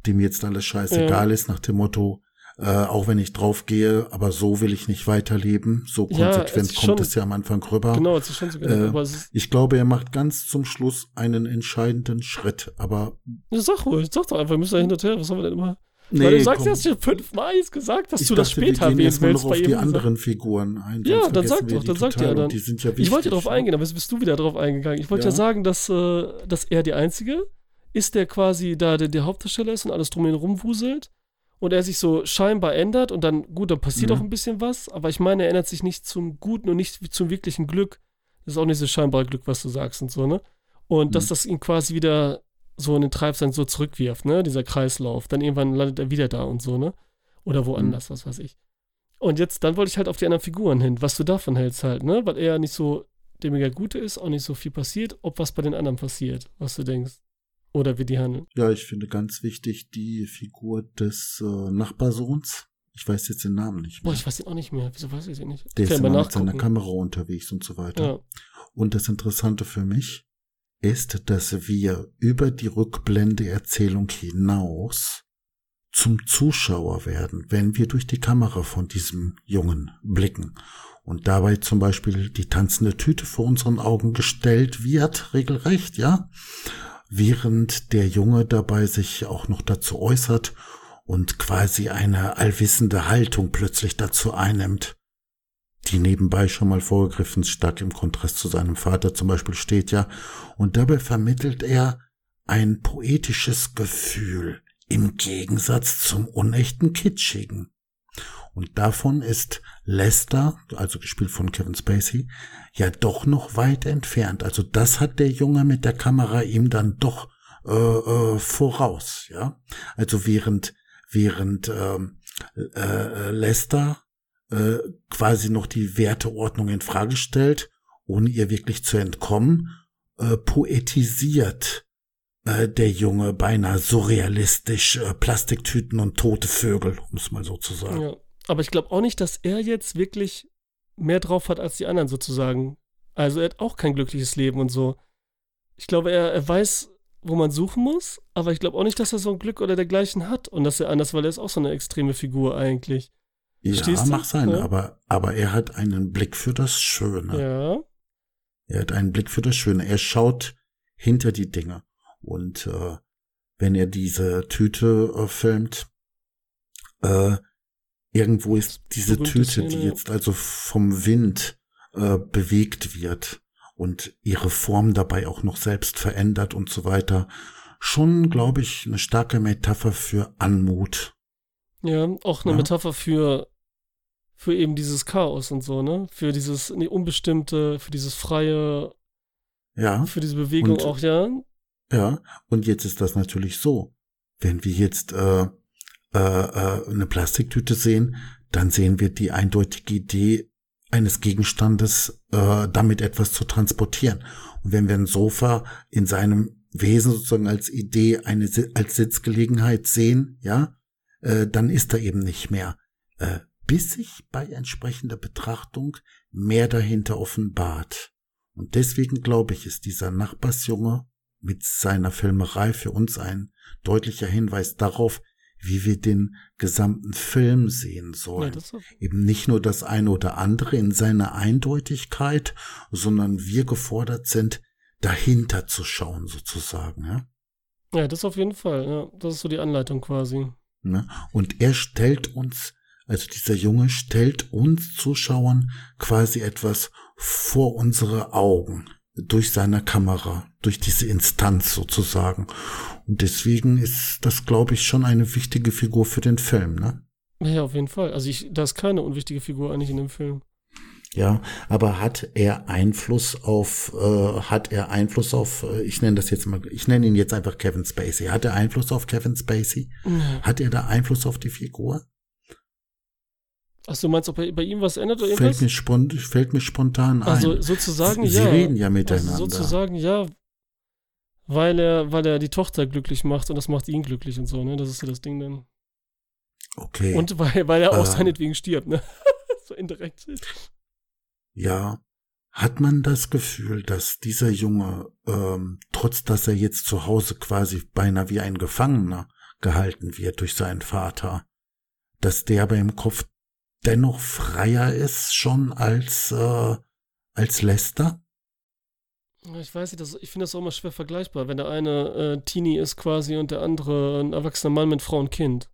dem jetzt alles scheißegal ist, nach dem Motto, äh, auch wenn ich draufgehe, aber so will ich nicht weiterleben. So Ja, konsequent ist kommt schon- es ja am Anfang rüber. genau, es ist schon so gedacht, Äh, Ich glaube, er macht ganz zum Schluss einen entscheidenden Schritt, aber ja, sag ruhig, sag doch einfach, wir müssen da hin und her, was haben wir denn immer? nee, Weil du sagst, komm. du hast ja fünfmal jetzt gesagt, dass ich du das dachte, später gehen erwähnen erstmal willst noch bei auf die anderen Figuren ein. Ja, dann sag doch, dann sag ja dann. Die sind ja wichtig. Ich wollte ja drauf ne? eingehen, aber jetzt bist du wieder drauf eingegangen. Ich wollte ja. Ja. sagen, dass, äh, dass er die Einzige ist, der quasi da der, der Hauptdarsteller ist und alles drum ihn rumwuselt und er sich so scheinbar ändert und dann, gut, dann passiert Mhm. auch ein bisschen was, aber ich meine, er ändert sich nicht zum Guten und nicht zum wirklichen Glück. Das ist auch nicht so scheinbare Glück, was du sagst und so, ne? Und dass Mhm. das ihn quasi wieder so in den Treibsand so zurückwirft, ne? Dieser Kreislauf. Dann irgendwann landet er wieder da und so, ne? Oder woanders, was weiß ich. Und jetzt, dann wollte ich halt auf die anderen Figuren hin, was du davon hältst halt, ne? Weil er nicht so der mega Gute ist, auch nicht so viel passiert, ob was bei den anderen passiert, was du denkst. Oder wie die handeln. Ja, ich finde ganz wichtig die Figur des äh, Nachbarsohns. Ich weiß jetzt den Namen nicht Boah, mehr. ich weiß ihn auch nicht mehr. Wieso weiß ich ihn nicht? Der ist Kann immer mal mit seiner. Kamera unterwegs und so weiter. Ja. Und das Interessante für mich ist, dass wir über die Rückblende-Erzählung hinaus zum Zuschauer werden, wenn wir durch die Kamera von diesem Jungen blicken und dabei zum Beispiel die tanzende Tüte vor unseren Augen gestellt wird, regelrecht, ja, während der Junge dabei sich auch noch dazu äußert und quasi eine allwissende Haltung plötzlich dazu einnimmt, die nebenbei schon mal vorgegriffen stark im Kontrast zu seinem Vater zum Beispiel steht, ja, und dabei vermittelt er ein poetisches Gefühl im Gegensatz zum unechten Kitschigen. Und davon ist Lester, also gespielt von Kevin Spacey, ja doch noch weit entfernt. Also das hat der Junge mit der Kamera ihm dann doch äh, äh, voraus, ja. Also während während ähm, äh, Lester äh, quasi noch die Werteordnung in Frage stellt, ohne ihr wirklich zu entkommen, äh, poetisiert äh, der Junge beinahe surrealistisch äh, Plastiktüten und tote Vögel, um es mal so zu sagen. ja. Aber ich glaube auch nicht, dass er jetzt wirklich mehr drauf hat als die anderen sozusagen. Also er hat auch kein glückliches Leben und so. Ich glaube, er, er weiß, wo man suchen muss, aber ich glaube auch nicht, dass er so ein Glück oder dergleichen hat und dass er anders, weil er ist auch so eine extreme Figur eigentlich. Ja, Verstehst du? mag sein, Ja. aber, aber er hat einen Blick für das Schöne. Ja. Er hat einen Blick für das Schöne. Er schaut hinter die Dinge. Und äh, wenn er diese Tüte äh, filmt, äh, irgendwo ist diese Berühmte Tüte, Szene, die jetzt also vom Wind äh, bewegt wird und ihre Form dabei auch noch selbst verändert und so weiter, schon, glaube ich, eine starke Metapher für Anmut. Ja, auch eine Ja. Metapher für, für eben dieses Chaos und so, ne? Für dieses nee, Unbestimmte, für dieses freie, Ja. für diese Bewegung Und- auch, ja. Ja, und jetzt ist das natürlich so. Wenn wir jetzt äh, äh, äh, eine Plastiktüte sehen, dann sehen wir die eindeutige Idee eines Gegenstandes, äh, damit etwas zu transportieren. Und wenn wir ein Sofa in seinem Wesen sozusagen als Idee, eine als Sitzgelegenheit sehen, ja, äh, dann ist da eben nicht mehr. Äh, bis sich bei entsprechender Betrachtung mehr dahinter offenbart. Und deswegen glaube ich, ist dieser Nachbarsjunge mit seiner Filmerei für uns ein deutlicher Hinweis darauf, wie wir den gesamten Film sehen ja sollen. ist, Eben nicht nur das eine oder andere in seiner Eindeutigkeit, sondern wir gefordert sind, dahinter zu schauen sozusagen. Ja? ja, das auf jeden Fall, ja. Das ist so die Anleitung quasi. Ne? Und er stellt uns, also dieser Junge stellt uns Zuschauern quasi etwas vor unsere Augen durch seine Kamera, durch diese Instanz sozusagen. Und deswegen ist das, glaube ich, schon eine wichtige Figur für den Film. Ne? Ja, auf jeden Fall. Also ich, da ist keine unwichtige Figur eigentlich in dem Film. Ja, aber hat er Einfluss auf, äh, hat er Einfluss auf, äh, ich nenne das jetzt mal, ich nenne ihn jetzt einfach Kevin Spacey. Hat er Einfluss auf Kevin Spacey? Ja. Hat er da Einfluss auf die Figur? Achso, du meinst, ob bei, bei ihm was ändert oder Fällt irgendwas? mir, spon fällt mir spontan ein. Also sozusagen Sie ja. reden ja miteinander. Also sozusagen ja, weil er, weil er die Tochter glücklich macht und das macht ihn glücklich und so, ne? Das ist ja das Ding dann. Okay. Und weil, weil er auch Äh. seinetwegen stirbt, ne? so indirekt. ja. Hat man das Gefühl, dass dieser Junge, ähm, trotz dass er jetzt zu Hause quasi beinahe wie ein Gefangener gehalten wird durch seinen Vater, dass der aber im Kopf dennoch freier ist schon als, äh, als Lester? Ich weiß nicht, das, ich finde das auch immer schwer vergleichbar, wenn der eine äh, Teenie ist quasi und der andere ein erwachsener Mann mit Frau und Kind.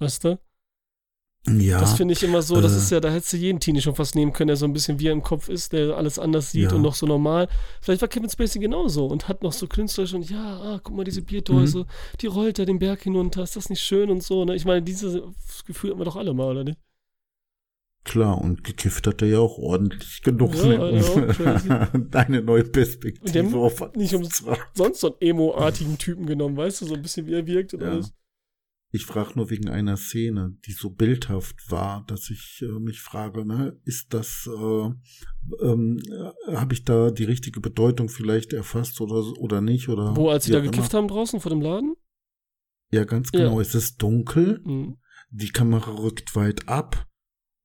Weißt du? Ja. Das finde ich immer so, das äh, ist ja, da hättest du jeden Teenie schon fast nehmen können, der so ein bisschen wie er im Kopf ist, der alles anders sieht Ja. und noch so normal. Vielleicht war Kevin Spacey genauso und hat noch so künstlerisch und ja, ah, guck mal, diese Bierdose, Mhm. die rollt da den Berg hinunter, ist das nicht schön und so, ne? Ich meine, dieses Gefühl haben wir doch alle mal, oder nicht? Klar, und gekifft hat er ja auch ordentlich genug, Ja, ja, um crazy. eine neue Perspektive der- auf nicht um- zu- Sonst so einen emo-artigen Typen genommen, weißt du, so ein bisschen wie er wirkt und Ja. alles. Ich frage nur wegen einer Szene, die so bildhaft war, dass ich äh, mich frage, ne, ist das, äh, ähm, äh, habe ich da die richtige Bedeutung vielleicht erfasst oder oder nicht oder? Wo, als sie da auch immer. gekifft haben draußen vor dem Laden? Ja, ganz Ja. genau. Es ist dunkel, Mhm. die Kamera rückt weit ab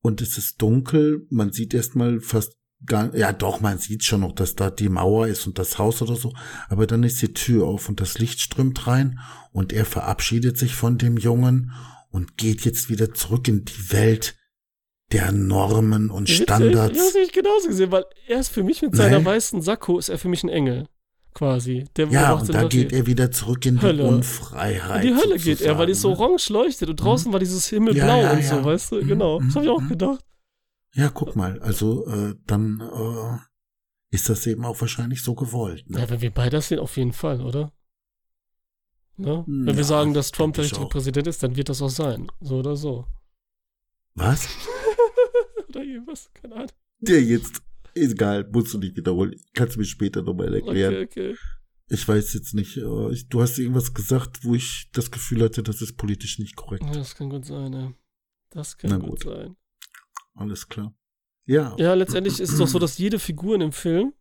und es ist dunkel. Man sieht erstmal fast gar, ja doch, man sieht schon noch, dass da die Mauer ist und das Haus oder so. Aber dann ist die Tür auf und das Licht strömt rein und er verabschiedet sich von dem Jungen und geht jetzt wieder zurück in die Welt der Normen und Witzig, Ich Standards. hab's nicht genauso gesehen, weil er ist für mich mit seiner Nee. weißen Sakko, ist er für mich ein Engel. Quasi. Der Ja, und da geht er wieder zurück in die Hölle. Unfreiheit. In die Hölle geht er, weil die so sozusagen, ne? orange leuchtet und draußen war dieses Himmelblau Ja, ja, und so, ja. weißt du? Mhm, Genau. Das habe ich auch mhm. gedacht. Ja, guck mal, also äh, dann äh, ist das eben auch wahrscheinlich so gewollt. Ne? Ja, wenn wir beide das sehen, auf jeden Fall, oder? Ne? Wenn Ja, wir sagen, dass Trump der richtige. Präsident ist, dann wird das auch sein. So oder so. Was? oder irgendwas, keine Ahnung. Der jetzt, egal, musst du nicht wiederholen. Kannst du mir später nochmal erklären. Okay, okay. Ich weiß jetzt nicht. äh, Ich, du hast irgendwas gesagt, wo ich das Gefühl hatte, das ist politisch nicht korrekt. Das kann gut sein, ja. Das kann Na gut gut. sein. Alles klar. Ja. Ja, letztendlich ist es doch so, dass jede Figur in dem Film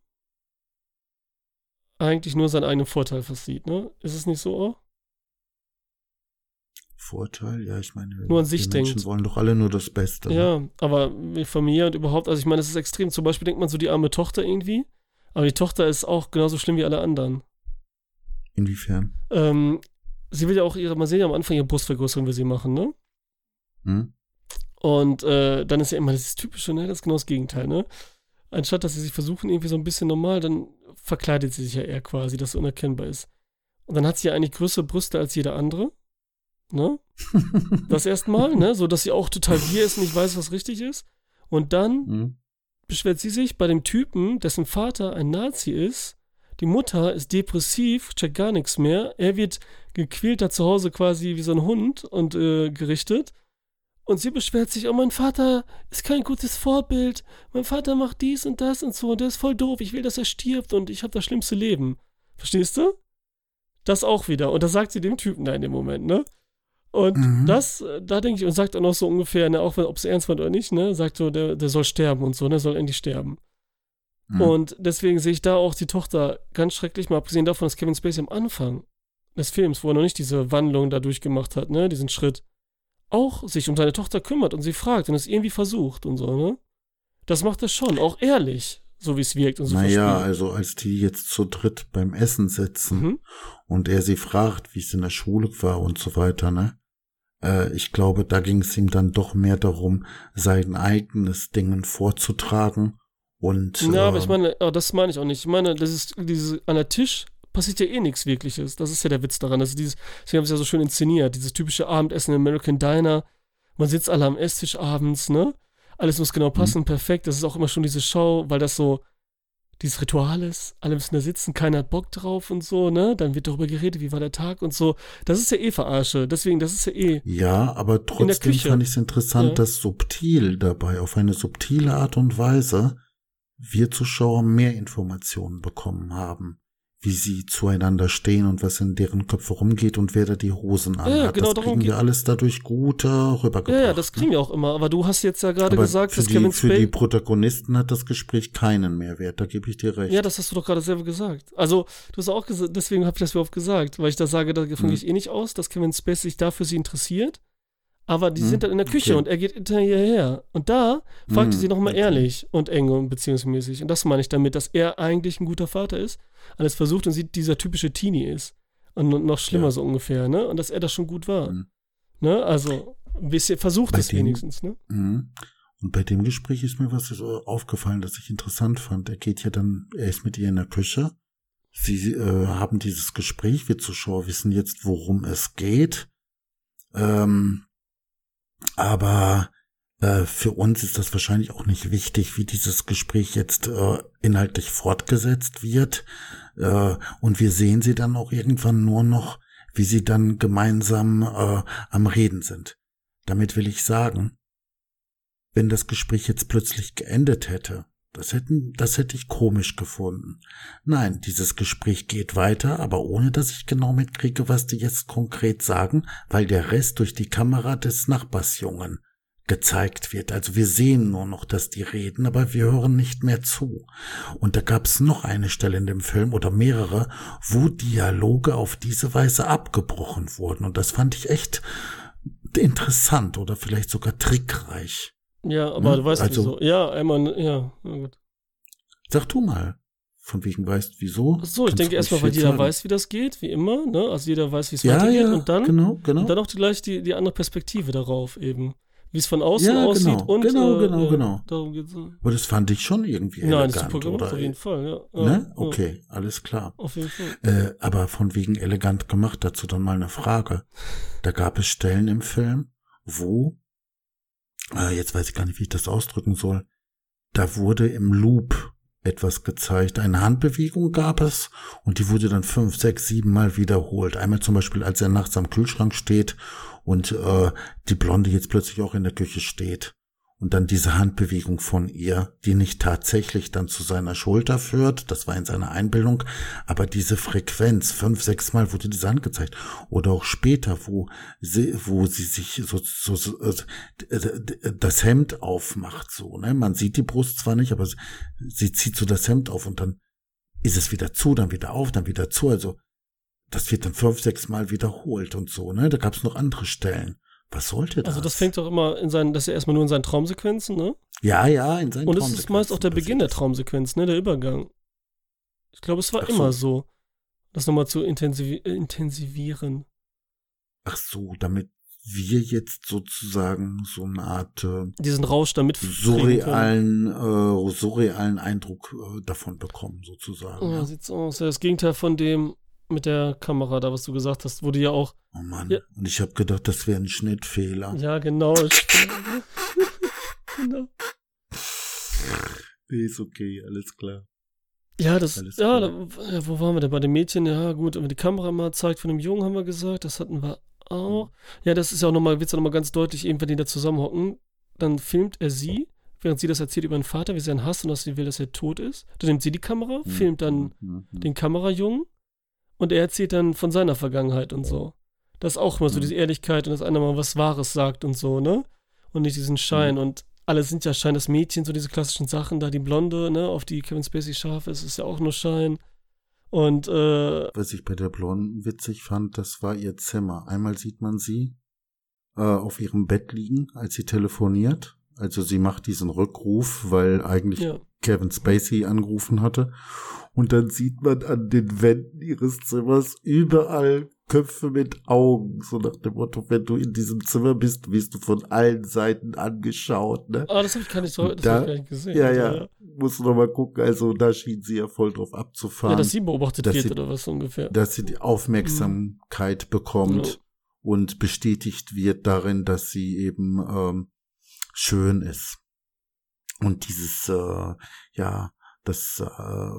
eigentlich nur seinen eigenen Vorteil versieht, ne? Ist es nicht so auch? Vorteil, ja, ich meine, Nur an sich Menschen denkt. wollen doch alle nur das Beste. Ne? Ja, aber wie Familie und überhaupt, also ich meine, es ist extrem. Zum Beispiel denkt man so die arme Tochter irgendwie, aber die Tochter ist auch genauso schlimm wie alle anderen. Inwiefern? Ähm, sie will ja auch ihre, man sieht ja am Anfang ihre Brustvergrößerung will sie machen, ne? Hm? Und äh, dann ist ja immer das Typische, ne? Das ist genau das Gegenteil, ne? Anstatt dass sie sich versuchen, irgendwie so ein bisschen normal, dann verkleidet sie sich ja eher quasi, dass es unerkennbar ist. Und dann hat sie ja eigentlich größere Brüste als jeder andere. Ne? Das erstmal, ne? So dass sie auch total wir ist und nicht weiß, was richtig ist. Und dann Hm? beschwert sie sich bei dem Typen, dessen Vater ein Nazi ist. Die Mutter ist depressiv, checkt gar nichts mehr. Er wird gequält da zu Hause quasi wie so ein Hund und äh, gerichtet. Und sie beschwert sich, oh, mein Vater ist kein gutes Vorbild. Mein Vater macht dies und das und so und der ist voll doof. Ich will, dass er stirbt und ich habe das schlimmste Leben. Verstehst du? Das auch wieder. Und das sagt sie dem Typen da in dem Moment, ne? Und mhm. das, da denke ich, und sagt auch noch so ungefähr, ne, auch wenn, ob es ernst war oder nicht, ne, sagt so, der, der soll sterben und so, ne, soll endlich sterben. Mhm. Und deswegen sehe ich da auch die Tochter ganz schrecklich, mal abgesehen davon, dass Kevin Spacey am Anfang des Films, wo er noch nicht diese Wandlung da durchgemacht hat, ne, diesen Schritt, auch sich um seine Tochter kümmert und sie fragt und es irgendwie versucht und so, ne? Das macht er schon, auch ehrlich, so wie es wirkt und so. Naja, also als die jetzt zu dritt beim Essen sitzen mhm. und er sie fragt, wie es in der Schule war und so weiter, ne? Äh, ich glaube, da ging es ihm dann doch mehr darum, sein eigenes Dingen vorzutragen und. Ja, äh, aber ich ähm, meine, oh, das meine ich auch nicht. Ich meine, das ist dieses an der Tisch passiert ja eh nichts Wirkliches. Das ist ja der Witz daran. Also dieses, sie haben es ja so schön inszeniert, dieses typische Abendessen im American Diner. Man sitzt alle am Esstisch abends, ne? Alles muss genau passen, mhm. perfekt. Das ist auch immer schon diese Show, weil das so dieses Ritual ist. Alle müssen da sitzen, keiner hat Bock drauf und so, ne? Dann wird darüber geredet, wie war der Tag und so. Das ist ja eh Verarsche. Deswegen, das ist ja eh. Ja, aber trotzdem fand ich es interessant, ja. dass subtil dabei, auf eine subtile Art und Weise, wir Zuschauer mehr Informationen bekommen haben wie sie zueinander stehen und was in deren Köpfe rumgeht und wer da die Hosen anhat. Ja, genau, das kriegen wir alles dadurch gut äh, rübergebracht. Ja, ja, das kriegen ne? wir auch immer. Aber du hast jetzt ja gerade gesagt, dass die, Kevin Spacey... Für die Protagonisten hat das Gespräch keinen Mehrwert, da gebe ich dir recht. Ja, das hast du doch gerade selber gesagt. Also, du hast auch gesagt, deswegen habe ich das mir oft gesagt, weil ich da sage, davon hm. gehe ich eh nicht aus, dass Kevin Spacey sich da für sie interessiert. Aber die hm, sind dann in der Küche okay. und er geht hinter ihr her. Und da fragte hm, sie nochmal okay. ehrlich und eng und beziehungsmäßig. Und das meine ich damit, dass er eigentlich ein guter Vater ist, alles versucht und sie dieser typische Teenie ist. Und noch schlimmer ja. so ungefähr, ne? Und dass er das schon gut war. Hm. Ne? Also, ein bisschen versucht bei es dem, wenigstens, ne? Hm. Und bei dem Gespräch ist mir was aufgefallen, das ich interessant fand. Er geht ja dann, er ist mit ihr in der Küche. Sie äh, haben dieses Gespräch, wir Zuschauer wissen jetzt, worum es geht. Ähm, aber äh, für uns ist das wahrscheinlich auch nicht wichtig, wie dieses Gespräch jetzt äh, inhaltlich fortgesetzt wird. Äh, und wir sehen sie dann auch irgendwann nur noch, wie sie dann gemeinsam äh, am Reden sind. Damit will ich sagen, wenn das Gespräch jetzt plötzlich geendet hätte, das hätten, das hätte ich komisch gefunden. Nein, dieses Gespräch geht weiter, aber ohne dass ich genau mitkriege, was die jetzt konkret sagen, weil der Rest durch die Kamera des Nachbarsjungen gezeigt wird. Also wir sehen nur noch, dass die reden, aber wir hören nicht mehr zu. Und da gab es noch eine Stelle in dem Film oder mehrere, wo Dialoge auf diese Weise abgebrochen wurden. Und das fand ich echt interessant oder vielleicht sogar trickreich. Ja, aber ne? du weißt also, wieso. Ja, einmal, ja, na gut. Sag du mal. Von wegen weißt, wieso? Ach so, ich denke erstmal, weil jeder sagen. weiß, wie das geht, wie immer, ne? Also jeder weiß, wie es ja, weitergeht ja, und dann, genau, genau. Und dann auch gleich die, die andere Perspektive darauf eben. Wie es von außen ja, aussieht genau, und genau, äh, genau, genau. Darum geht's. Aber das fand ich schon irgendwie Nein, elegant, das ist super gemacht, oder? auf jeden Fall, ja. Ne? Okay, alles klar. Auf jeden Fall. Äh, aber von wegen elegant gemacht, dazu dann mal eine Frage. Da gab es Stellen im Film, wo äh, jetzt weiß ich gar nicht, wie ich das ausdrücken soll, da wurde im Loop etwas gezeigt. Eine Handbewegung gab es und die wurde dann fünf, sechs, sieben Mal wiederholt. Einmal zum Beispiel, als er nachts am Kühlschrank steht und äh, die Blonde jetzt plötzlich auch in der Küche steht und dann diese Handbewegung von ihr, die nicht tatsächlich dann zu seiner Schulter führt, das war in seiner Einbildung, aber diese Frequenz, fünf, sechs Mal wurde diese Hand gezeigt. Oder auch später, wo sie, wo sie sich so, so, so äh, das Hemd aufmacht, so, ne? Man sieht die Brust zwar nicht, aber sie zieht so das Hemd auf und dann ist es wieder zu, dann wieder auf, dann wieder zu. Also das wird dann fünf, sechs Mal wiederholt und so, ne? Da gab es noch andere Stellen. Was sollte das? Also das fängt doch immer in seinen, das ist ja erstmal nur in seinen Traumsequenzen, ne? Ja, ja, in seinen Und es ist meist auch der Beginn der Traumsequenz, ne? Der Übergang. Ich glaube, es war Ach immer so. Das nochmal zu intensiv intensivieren. Ach so, damit wir jetzt sozusagen so eine Art äh, diesen Rausch damit surrealen äh, surrealen Eindruck äh, davon bekommen sozusagen. Ja, ja, sieht's aus. Ja, das Gegenteil von dem mit der Kamera, da was du gesagt hast, wurde ja auch. Oh Mann, ja. und ich habe gedacht, das wäre ein Schnittfehler. Ja, genau. genau. Nee, ist okay, alles klar. Ja, das, alles ja, da, wo waren wir denn bei dem Mädchen? Ja, gut, wenn die Kamera mal zeigt von dem Jungen, haben wir gesagt, das hatten wir auch. Ja, das ist ja auch nochmal, wird ja nochmal ganz deutlich, eben wenn die da zusammenhocken, dann filmt er sie, während sie das erzählt über ihren Vater, wie sie ihn hasst und dass sie will, dass er tot ist. Dann nimmt sie die Kamera, Mhm. filmt dann Mhm. den Kamerajungen und er erzählt dann von seiner Vergangenheit und so. Das ist auch immer so Mhm. diese Ehrlichkeit und dass einer mal was Wahres sagt und so, ne? Und nicht diesen Schein. Mhm. Und alle sind ja Schein, das Mädchen, so diese klassischen Sachen, da die Blonde, ne, auf die Kevin Spacey scharf ist, ist ja auch nur Schein. Und, äh, Was ich bei der Blonden witzig fand, das war ihr Zimmer. Einmal sieht man sie äh, auf ihrem Bett liegen, als sie telefoniert. Also sie macht diesen Rückruf, weil eigentlich ja. Kevin Spacey angerufen hatte. Und dann sieht man an den Wänden ihres Zimmers überall Köpfe mit Augen. So nach dem Motto, wenn du in diesem Zimmer bist, wirst du von allen Seiten angeschaut. Ne? Ah, das habe ich gar nicht so, das Da- hab ich gar nicht gesehen. Ja, Also, ja. Musst du noch mal gucken. Also da schien sie ja voll drauf abzufahren. Ja, dass sie beobachtet dass wird sie- oder was ungefähr. dass sie die Aufmerksamkeit bekommt Ja. und bestätigt wird darin, dass sie eben ähm, schön ist. Und dieses, äh, ja, das, äh,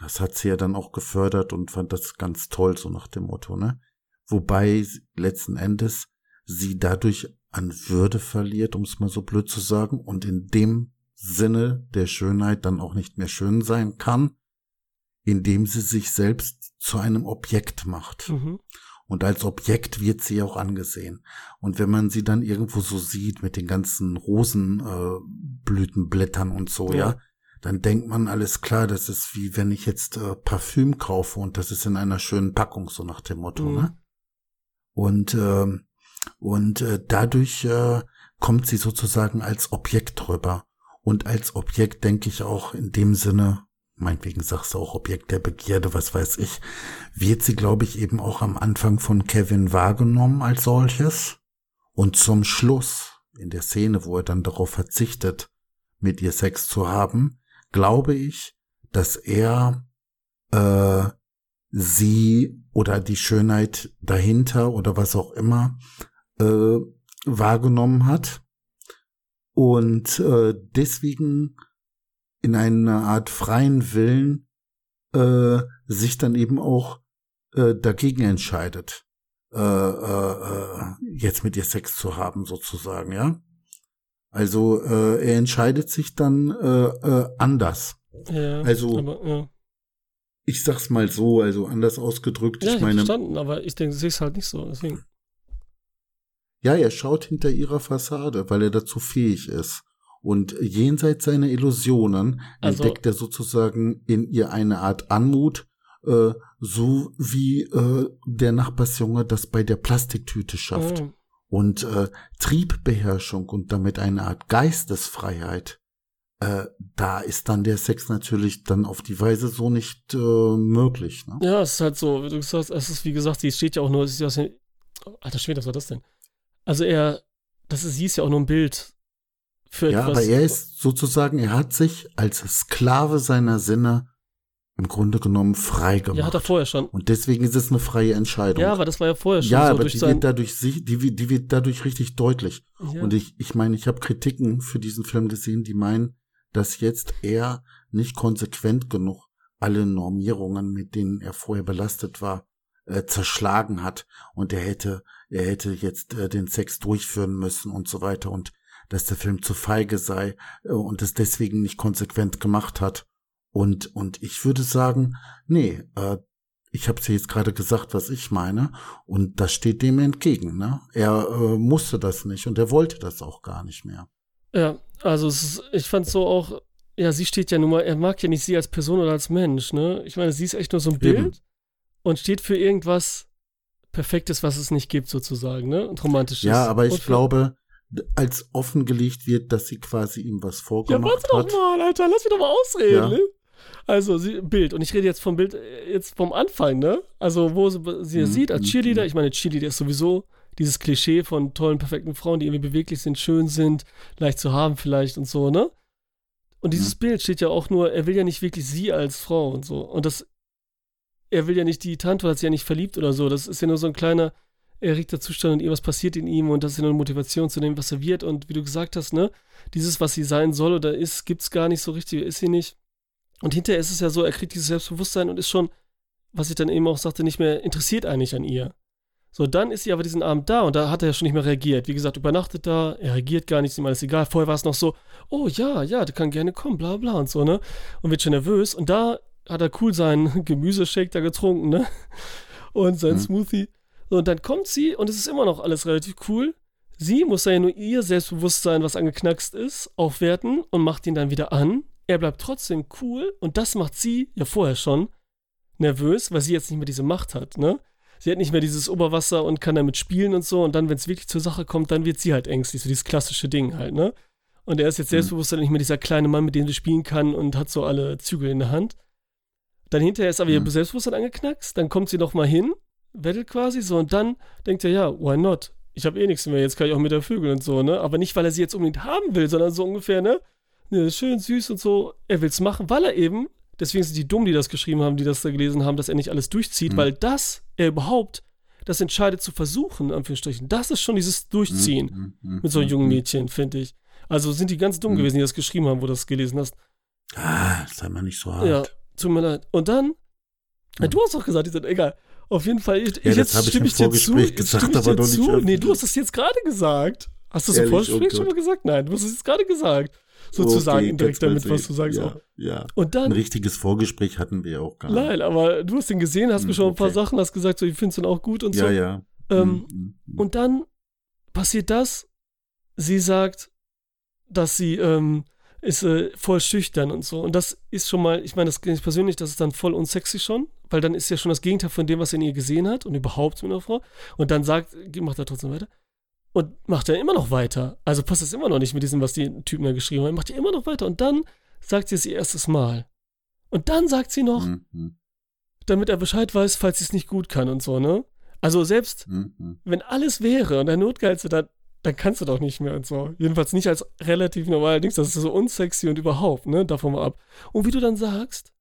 das hat sie ja dann auch gefördert und fand das ganz toll, so nach dem Motto, ne? Wobei letzten Endes sie dadurch an Würde verliert, um es mal so blöd zu sagen, und in dem Sinne der Schönheit dann auch nicht mehr schön sein kann, indem sie sich selbst zu einem Objekt macht. Mhm. Und als Objekt wird sie auch angesehen. Und wenn man sie dann irgendwo so sieht mit den ganzen Rosenblütenblättern äh, und so, Ja. ja. Dann denkt man alles klar, das ist wie wenn ich jetzt äh, Parfüm kaufe und das ist in einer schönen Packung, so nach dem Motto, Mhm. ne? Und, ähm, und äh, dadurch äh, kommt sie sozusagen als Objekt rüber. Und als Objekt denke ich auch in dem Sinne, meinetwegen sagst du auch Objekt der Begierde, was weiß ich, wird sie, glaube ich, eben auch am Anfang von Kevin wahrgenommen als solches. Und zum Schluss, in der Szene, wo er dann darauf verzichtet, mit ihr Sex zu haben, glaube ich, dass er äh, sie oder die Schönheit dahinter oder was auch immer äh, wahrgenommen hat und äh, deswegen in einer Art freien Willen äh, sich dann eben auch äh, dagegen entscheidet, äh, äh, äh, jetzt mit ihr Sex zu haben, sozusagen, ja. Also äh, er entscheidet sich dann äh, äh, anders. Ja, Also- aber, ja. Ich sag's mal so, also anders ausgedrückt. ja, ich ich meine, verstanden, aber ich denke, sie ist halt nicht so, deswegen. ja, er schaut hinter ihrer Fassade, weil er dazu fähig ist. Und jenseits seiner Illusionen Also- entdeckt er sozusagen in ihr eine Art Anmut, äh, so wie äh, der Nachbarsjunge das bei der Plastiktüte schafft. Ah, Und äh, Triebbeherrschung und damit eine Art Geistesfreiheit, äh, da ist dann der Sex natürlich dann auf die Weise so nicht äh, möglich. Ne? Ja, es ist halt so, wie du gesagt hast, es ist wie gesagt, sie steht ja auch nur, sie ist ja aus dem, oh, alter Schwede, was war das denn? Also er, das ist, sie ist ja auch nur ein Bild für Ja, etwas. aber er ist sozusagen, er hat sich als Sklave seiner Sinne im Grunde genommen frei gemacht. ja, hat er vorher schon. und deswegen ist es eine freie Entscheidung. Ja, aber das war ja vorher schon ja, so aber die wird dadurch, die, die wird dadurch richtig deutlich. ja. Und ich, ich meine, ich habe Kritiken für diesen Film gesehen, die meinen, dass jetzt er nicht konsequent genug alle Normierungen, mit denen er vorher belastet war, äh, zerschlagen hat und er hätte, er hätte jetzt äh, den Sex durchführen müssen und so weiter und dass der Film zu feige sei äh, und es deswegen nicht konsequent gemacht hat. Und, und ich würde sagen, nee, äh, ich habe ja jetzt gerade gesagt, was ich meine, und das steht dem entgegen. Ne? Er äh, musste das nicht und er wollte das auch gar nicht mehr. Ja, also es ist, ich fand so auch, ja, sie steht ja nun mal, er mag ja nicht sie als Person oder als Mensch, ne? Ich meine, sie ist echt nur so ein Bild Eben. und steht für irgendwas Perfektes, was es nicht gibt, sozusagen, ne? Und romantisches. Ja, aber ich glaube, als offengelegt wird, dass sie quasi ihm was Ja, vorgemacht warte doch hat. mal, Alter, lass mich doch mal ausreden, Ja. ne? Also, sie, Bild, und ich rede jetzt vom Bild, äh, jetzt vom Anfang, ne? Also, wo sie, sie Mhm, sieht als mhm, Cheerleader, mhm. ich meine, Cheerleader ist sowieso dieses Klischee von tollen, perfekten Frauen, die irgendwie beweglich sind, schön sind, leicht zu haben vielleicht und so, ne? Und dieses Mhm. Bild steht ja auch nur, er will ja nicht wirklich sie als Frau und so. Und das, er will ja nicht die Tante, hat sich ja nicht verliebt oder so. Das ist ja nur so ein kleiner erregter Zustand und irgendwas passiert in ihm und das ist ja nur eine Motivation zu dem, was er wird. Und wie du gesagt hast, ne, dieses, was sie sein soll oder ist, gibt's gar nicht so richtig, ist sie nicht. Und hinterher ist es ja so, er kriegt dieses Selbstbewusstsein und ist schon, was ich dann eben auch sagte, nicht mehr interessiert eigentlich an ihr. So, dann ist sie aber diesen Abend da und da hat er ja schon nicht mehr reagiert. Wie gesagt, übernachtet da, er reagiert gar nicht, ist ihm alles egal. Vorher war es noch so, oh ja, ja, der kann gerne kommen, bla bla und so, ne? Und wird schon nervös. Und da hat er cool seinen Gemüseshake da getrunken, ne? Und sein mhm. Smoothie. So, und dann kommt sie und es ist immer noch alles relativ cool. Sie muss ja nur ihr Selbstbewusstsein, was angeknackst ist, aufwerten und macht ihn dann wieder an. Er bleibt trotzdem cool und das macht sie ja vorher schon nervös, weil sie jetzt nicht mehr diese Macht hat, ne? sie hat nicht mehr dieses Oberwasser und kann damit spielen und so. Und dann, wenn es wirklich zur Sache kommt, dann wird sie halt ängstlich. So dieses klassische Ding halt, ne? Und er ist jetzt mhm. selbstbewusst mhm. nicht mehr dieser kleine Mann, mit dem sie spielen kann und hat so alle Zügel in der Hand. Dann hinterher ist aber mhm. ihr Selbstbewusstsein angeknackst. Dann kommt sie noch mal hin, wettelt quasi so. Und dann denkt er, ja, why not? Ich habe eh nichts mehr, jetzt kann ich auch mit der Vögel und so, ne? Aber nicht, weil er sie jetzt unbedingt haben will, sondern so ungefähr, ne? Ne schön süß und so. Er will es machen, weil er eben deswegen sind die dumm, die das geschrieben haben, die das da gelesen haben, dass er nicht alles durchzieht, mhm. weil das, er überhaupt das entscheidet zu versuchen, in Anführungsstrichen, das ist schon dieses Durchziehen mhm. mhm mit so einem jungen mhm. Mädchen, finde ich. Also sind die ganz dumm mhm. gewesen, die das geschrieben haben, wo du das gelesen hast. Ah, sei mal nicht so hart. Ja, tut mir leid. Und dann, ja. du hast doch gesagt, die sind egal. Auf jeden Fall, ich, ja, jetzt stimme ich, dir zu. Gesagt, aber doch nicht nee, du hast das jetzt gerade gesagt. Hast du das im Vorgespräch oh schon mal gesagt? Nein, du hast es jetzt gerade gesagt sozusagen okay, indirekt damit, was du sagst. Ja, auch. ja. Und dann, ein richtiges Vorgespräch hatten wir auch gar nicht. Nein, aber du hast ihn gesehen, hast mir hm, schon ein paar Sachen, hast gesagt, so, ich finde es dann auch gut und ja, so. Ja, ja. Ähm, mhm. Und dann passiert das, sie sagt, dass sie ähm, ist äh, voll schüchtern und so. Und das ist schon mal, ich meine, das kenne ich persönlich, das ist dann voll unsexy schon, weil dann ist ja schon das Gegenteil von dem, was er in ihr gesehen hat und überhaupt mit einer Frau. Und dann sagt, macht er trotzdem weiter und macht er immer noch weiter. Also passt es immer noch nicht mit diesem, was die Typen da geschrieben haben. Macht er immer noch weiter. Und dann sagt sie es ihr erstes Mal. Und dann sagt sie noch, mhm. damit er Bescheid weiß, falls sie es nicht gut kann und so, ne? Also selbst, mhm. wenn alles wäre und der Notgeilste, dann, dann kannst du doch nicht mehr und so. Jedenfalls nicht als relativ normal Dings. Das ist so unsexy und überhaupt, ne? Davon mal ab. Und wie du dann sagst,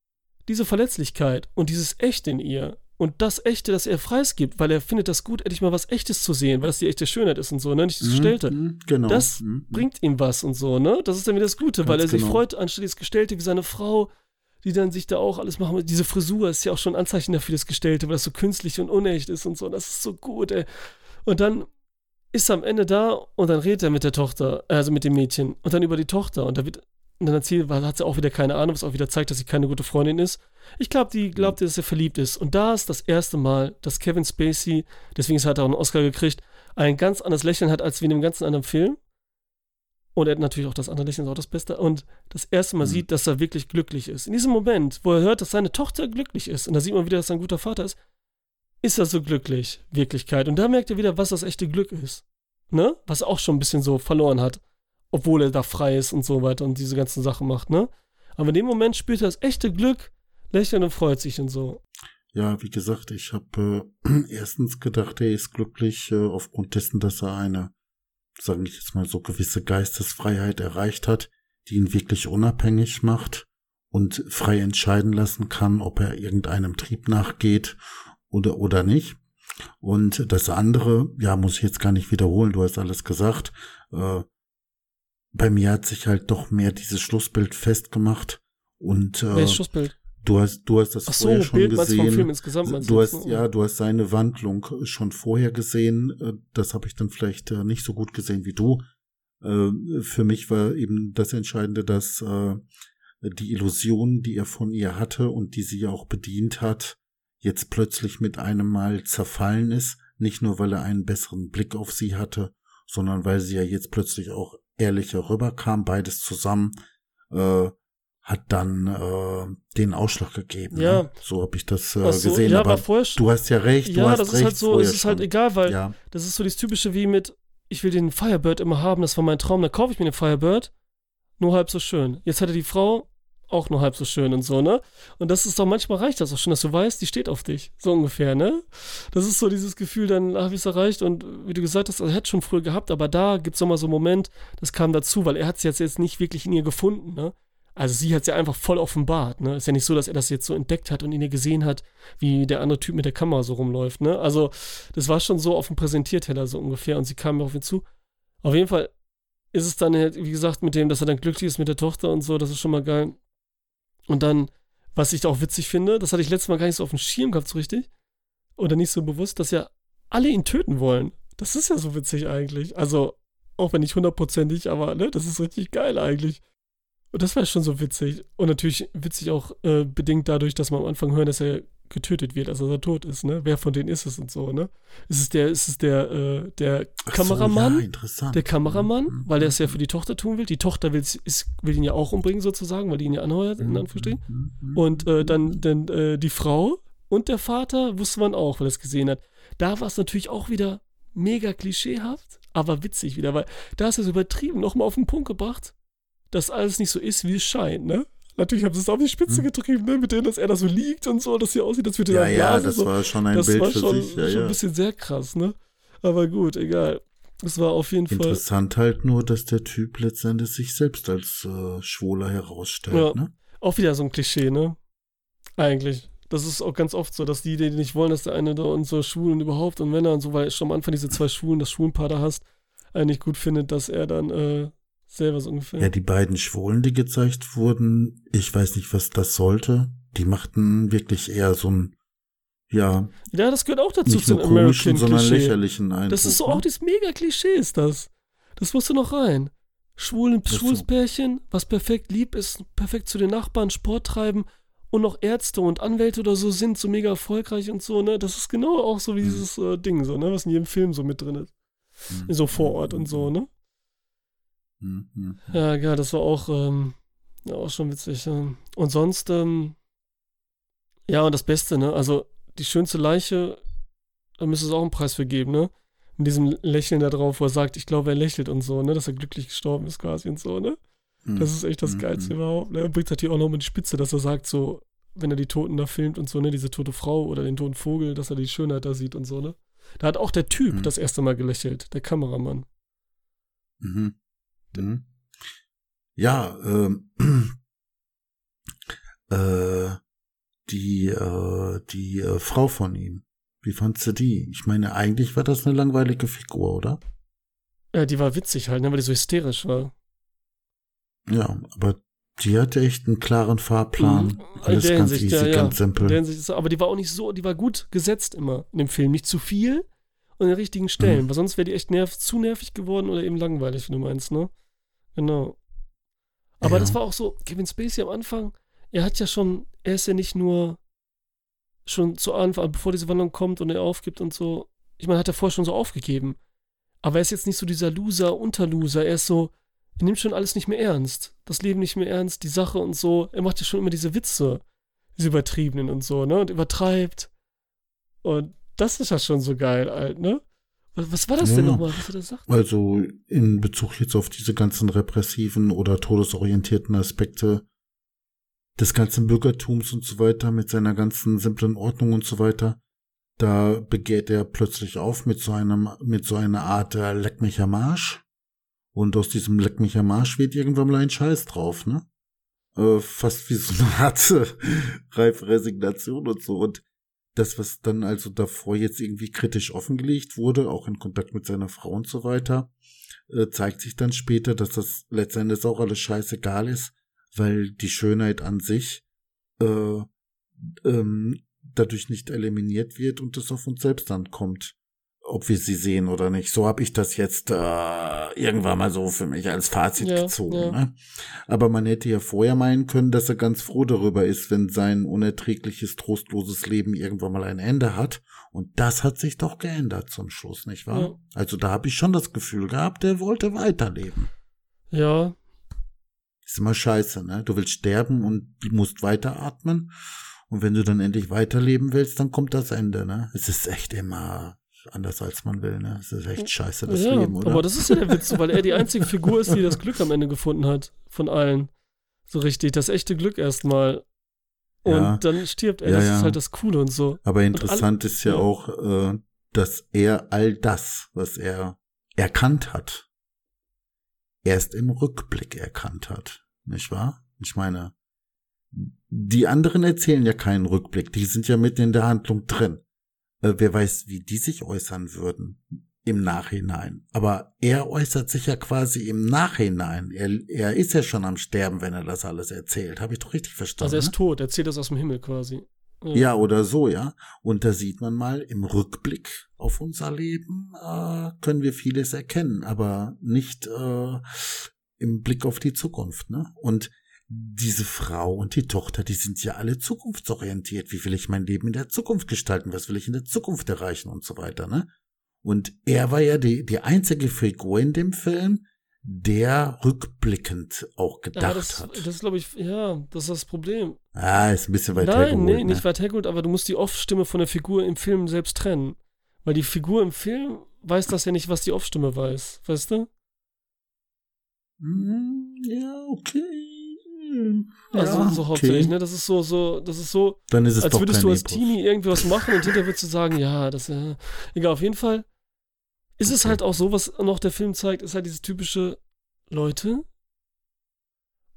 diese Verletzlichkeit und dieses Echt in ihr und das Echte, das er preisgibt, weil er findet das gut, endlich mal was Echtes zu sehen, weil das die echte Schönheit ist und so, ne? Nicht das mhm, Gestellte. Mhm, genau. Das mhm, mhm. bringt ihm was und so, ne? Das ist dann wieder das Gute, Ganz weil er genau. sich freut, anstelle des Gestellte wie seine Frau, die dann sich da auch alles machen. Diese Frisur ist ja auch schon ein Anzeichen dafür, das Gestellte, weil das so künstlich und unecht ist und so. Das ist so gut, ey. Und dann ist er am Ende da und dann redet er mit der Tochter, also mit dem Mädchen und dann über die Tochter und da wird und dann erzählt, hat sie auch wieder keine Ahnung, was auch wieder zeigt, dass sie keine gute Freundin ist. Ich glaube, die glaubte, dass er verliebt ist. Und da ist das erste Mal, dass Kevin Spacey, deswegen hat er auch einen Oscar gekriegt, ein ganz anderes Lächeln hat als wie in einem ganzen anderen Film. Und er hat natürlich auch das andere Lächeln, ist auch das Beste. Und das erste Mal mhm. sieht, dass er wirklich glücklich ist. In diesem Moment, wo er hört, dass seine Tochter glücklich ist, und da sieht man wieder, dass er ein guter Vater ist, ist er so glücklich, Wirklichkeit. Und da merkt er wieder, was das echte Glück ist. Ne? Was er auch schon ein bisschen so verloren hat obwohl er da frei ist und so weiter und diese ganzen Sachen macht, ne? Aber in dem Moment spürt er das echte Glück, lächelt und freut sich und so. Ja, wie gesagt, ich habe äh, erstens gedacht, er ist glücklich äh, aufgrund dessen, dass er eine, sage ich jetzt mal, so gewisse Geistesfreiheit erreicht hat, die ihn wirklich unabhängig macht und frei entscheiden lassen kann, ob er irgendeinem Trieb nachgeht oder oder nicht. Und das andere, ja, muss ich jetzt gar nicht wiederholen, du hast alles gesagt, äh, bei mir hat sich halt doch mehr dieses Schlussbild festgemacht und äh, Welches Schlussbild? Du hast, du hast das Ach vorher so, schon Bild gesehen. Du hast, ja, du hast seine Wandlung schon vorher gesehen. Äh, das habe ich dann vielleicht äh, nicht so gut gesehen wie du. Äh, für mich war eben das Entscheidende, dass die Illusion, die er von ihr hatte und die sie auch bedient hat, jetzt plötzlich mit einem Mal zerfallen ist. Nicht nur, weil er einen besseren Blick auf sie hatte, sondern weil sie ja jetzt plötzlich auch ehrlicher rüberkam, beides zusammen, äh, hat dann äh, den Ausschlag gegeben. Ja. Ne? So habe ich das äh, so, gesehen. Ja, aber, aber du hast ja recht. Ja, das ist halt so, es ist halt egal, weil ja. das ist so das Typische wie mit, ich will den Firebird immer haben, das war mein Traum, dann kaufe ich mir den Firebird, nur halb so schön. Jetzt hatte die Frau auch nur halb so schön und so, ne? Und das ist doch manchmal reicht das auch schon, dass du weißt, die steht auf dich. So ungefähr, ne? Das ist so dieses Gefühl, dann habe ich es erreicht und wie du gesagt hast, er hätte schon früher gehabt, aber da gibt es nochmal so einen Moment, das kam dazu, weil er hat es jetzt, nicht wirklich in ihr gefunden, ne? Also sie hat es ja einfach voll offenbart, ne? Ist ja nicht so, dass er das jetzt so entdeckt hat und in ihr gesehen hat, wie der andere Typ mit der Kamera so rumläuft, ne? Also das war schon so auf dem Präsentierteller so ungefähr und sie kam mir auf ihn zu. Auf jeden Fall ist es dann, halt, wie gesagt, mit dem, dass er dann glücklich ist mit der Tochter und so, das ist schon mal geil. Und dann, was ich auch witzig finde, das hatte ich letztes Mal gar nicht so auf dem Schirm gehabt, so richtig. Oder nicht so bewusst, dass ja alle ihn töten wollen. Das ist ja so witzig eigentlich. Also, auch wenn nicht hundertprozentig, aber ne, das ist richtig geil eigentlich. Und das war schon so witzig. Und natürlich witzig auch äh, bedingt dadurch, dass wir am Anfang hören, dass er getötet wird, also dass er tot ist, ne? Wer von denen ist es und so, ne? Ist es der, ist es der, äh, der Kameramann? So, ja. Der Kameramann, mhm. weil er es ja für die Tochter tun will. Die Tochter will, ist, will ihn ja auch umbringen, sozusagen, weil die ihn ja anheuert, in mhm. Anführungsstrichen. Mhm. Und äh, dann, dann äh, die Frau und der Vater wusste man auch, weil er es gesehen hat. Da war es natürlich auch wieder mega klischeehaft, aber witzig wieder, weil da ist es übertrieben, nochmal auf den Punkt gebracht, dass alles nicht so ist, wie es scheint, ne? Natürlich haben sie es auf die Spitze hm. getrieben, ne? mit denen, dass er da so liegt und so, dass sie aussieht, als würde er Ja, ja, das so. war schon ein das Bild war für schon, sich. Ja, schon ja. ein bisschen sehr krass, ne? Aber gut, egal. Es war auf jeden Interessant Fall. Interessant halt nur, dass der Typ letztendlich sich selbst als äh, Schwuler herausstellt, ja. ne? Auch wieder so ein Klischee, ne? Eigentlich. Das ist auch ganz oft so, dass die, die nicht wollen, dass der eine da und so Schwulen überhaupt und Männer und so, weil schon am Anfang diese zwei Schwulen, das Schwulenpaar da hast, eigentlich gut findet, dass er dann äh, selber so ungefähr. Ja, die beiden Schwulen, die gezeigt wurden, ich weiß nicht, was das sollte. Die machten wirklich eher so ein, ja. Ja, das gehört auch dazu nicht nur komischen, sondern lächerlichen Eindruck. Das ist so ne? auch dieses mega Klischee ist das. Das musst du noch rein. Schwulen, schwules so. Pärchen, was perfekt lieb ist, perfekt zu den Nachbarn, Sport treiben und noch Ärzte und Anwälte oder so sind, so mega erfolgreich und so, ne? Das ist genau auch so wie mhm. dieses äh, Ding, so, ne? Was in jedem Film so mit drin ist. Mhm. So vor Ort und so, ne? Mhm. Ja, ja, das war auch, ähm, ja, auch schon witzig. Ja. Und sonst, ähm, ja, und das Beste, ne? Also, die schönste Leiche, da müsste es auch einen Preis für geben, ne? Mit diesem Lächeln da drauf, wo er sagt, ich glaube, er lächelt und so, ne? Dass er glücklich gestorben ist quasi und so, ne? Das ist echt das. Geilste überhaupt. Ne? Er bringt natürlich auch noch mal die Spitze, dass er sagt, so, wenn er die Toten da filmt und so, ne, diese tote Frau oder den toten Vogel, dass er die Schönheit da sieht und so, ne? Da hat auch der Typ das erste Mal gelächelt, der Kameramann. Mhm. Mhm. Ja, ähm, äh, die, äh, die äh, Frau von ihm. Wie fandst du die? Ich meine, eigentlich war das eine langweilige Figur, oder? Ja, die war witzig halt, ne, weil die so hysterisch war. Ja, aber die hatte echt einen klaren Fahrplan. Mhm. Alles ganz Hinsicht, easy, ja, ganz simpel. Aber die war auch nicht so, die war gut gesetzt immer in dem Film. Nicht zu viel und in den richtigen Stellen, mhm. weil sonst wäre die echt nerv zu nervig geworden oder eben langweilig, wie du meinst, ne? Genau. Aber ja. das war auch so, Kevin Spacey am Anfang, er hat ja schon, er ist ja nicht nur schon zu Anfang, bevor diese Wandlung kommt und er aufgibt und so. Ich meine, hat er vorher schon so aufgegeben. Aber er ist jetzt nicht so dieser Loser, Unterloser. Er ist so, er nimmt schon alles nicht mehr ernst. Das Leben nicht mehr ernst, die Sache und so. Er macht ja schon immer diese Witze, diese übertriebenen und so, ne? Und übertreibt. Und das ist ja schon so geil, alt, ne? Was, war das ja, denn nochmal, was er da sagt? Also in Bezug jetzt auf diese ganzen repressiven oder todesorientierten Aspekte des ganzen Bürgertums und so weiter, mit seiner ganzen simplen Ordnung und so weiter, da begeht er plötzlich auf mit so einem, mit so einer Art äh, Leck mich am Arsch. Und aus diesem Leck mich am Arsch wird irgendwann mal ein Scheiß drauf, ne? Äh, fast wie so eine Art äh, reife Resignation und so. Und das, was dann also davor jetzt irgendwie kritisch offengelegt wurde, auch in Kontakt mit seiner Frau und so weiter, äh, zeigt sich dann später, dass das letztendlich auch alles scheißegal ist, weil die Schönheit an sich äh, ähm, dadurch nicht eliminiert wird und es auf uns selbst ankommt ob wir sie sehen oder nicht. So habe ich das jetzt äh, irgendwann mal so für mich als Fazit ja, gezogen. Ja. Ne? Aber man hätte ja vorher meinen können, dass er ganz froh darüber ist, wenn sein unerträgliches, trostloses Leben irgendwann mal ein Ende hat. Und das hat sich doch geändert zum Schluss, nicht wahr? Ja. Also da habe ich schon das Gefühl gehabt, er wollte weiterleben. Ja. Ist immer scheiße, ne? Du willst sterben und musst weiteratmen. Und wenn du dann endlich weiterleben willst, dann kommt das Ende, ne? Es ist echt immer anders als man will. Ne? Das ist echt scheiße, das ja, Leben, oder? Aber das ist ja der Witz, weil er die einzige Figur ist, die das Glück am Ende gefunden hat. Von allen. So richtig, das echte Glück erstmal. Und ja. dann stirbt er. Ja, das ja. ist halt das Coole und so. Aber interessant ist ja, auch, äh, dass er all das, was er erkannt hat, erst im Rückblick erkannt hat. Nicht wahr? Ich meine, die anderen erzählen ja keinen Rückblick, die sind ja mitten in der Handlung drin. Äh, wer weiß, wie die sich äußern würden im Nachhinein. Aber er äußert sich ja quasi im Nachhinein. Er, er ist ja schon am Sterben, wenn er das alles erzählt. Habe ich doch richtig verstanden? Also er ist ne? tot, er erzählt das aus dem Himmel quasi. Ja. ja, oder so, ja. Und da sieht man mal im Rückblick, auf unser Leben äh, können wir vieles erkennen, aber nicht äh, im Blick auf die Zukunft. Ne? Und diese Frau und die Tochter, die sind ja alle zukunftsorientiert. Wie will ich mein Leben in der Zukunft gestalten? Was will ich in der Zukunft erreichen und so weiter, ne? Und er war ja die, die einzige Figur in dem Film, der rückblickend auch gedacht ja, das, hat. Das ist, glaube ich, ja, das ist das Problem. Ah, ist ein bisschen weit Nein, hergeholt. nee, ne? nicht weit hergeholt, aber du musst die Off-Stimme von der Figur im Film selbst trennen. Weil die Figur im Film weiß das ja nicht, was die Off-Stimme weiß, weißt du? Hm, Ja, okay. Also ja, so okay. hauptsächlich, ne? Das ist so, so, das ist so, Dann ist es als würdest du als Epos. Teenie irgendwie was machen und hinterher würdest du sagen, ja, das äh, egal, auf jeden Fall ist es Okay. halt auch so, was noch der Film zeigt, ist halt dieses typische Leute,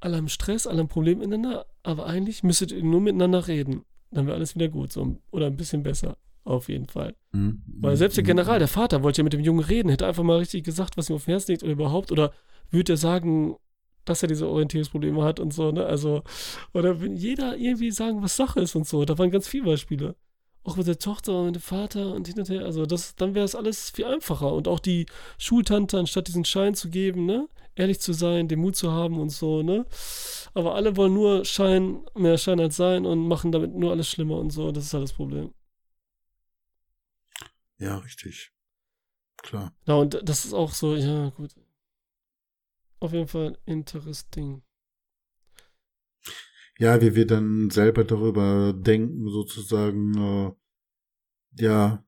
alle haben Stress, alle haben Probleme miteinander, aber eigentlich müsstet ihr nur miteinander reden. Dann wäre alles wieder gut, so oder ein bisschen besser, auf jeden Fall. Hm, Weil hm, selbst der hm, General, der Vater, wollte ja mit dem Jungen reden, hätte einfach mal richtig gesagt, was ihm auf dem Herzen liegt oder überhaupt, oder würde er sagen, dass er diese Orientierungsprobleme hat und so, ne? Also, oder will jeder irgendwie sagen, was Sache ist und so. Da waren ganz viele Beispiele. Auch mit der Tochter und mit dem Vater und hin und her. Also, das, dann wäre es alles viel einfacher. Und auch die Schultante, anstatt diesen Schein zu geben, ne? Ehrlich zu sein, den Mut zu haben und so, ne? Aber alle wollen nur Schein, mehr Schein als sein und machen damit nur alles schlimmer und so. Das ist halt das Problem. Ja, richtig. Klar. Ja, und das ist auch so, ja, gut. Auf jeden Fall interesting. Ja, wie wir dann selber darüber denken, sozusagen, äh, ja,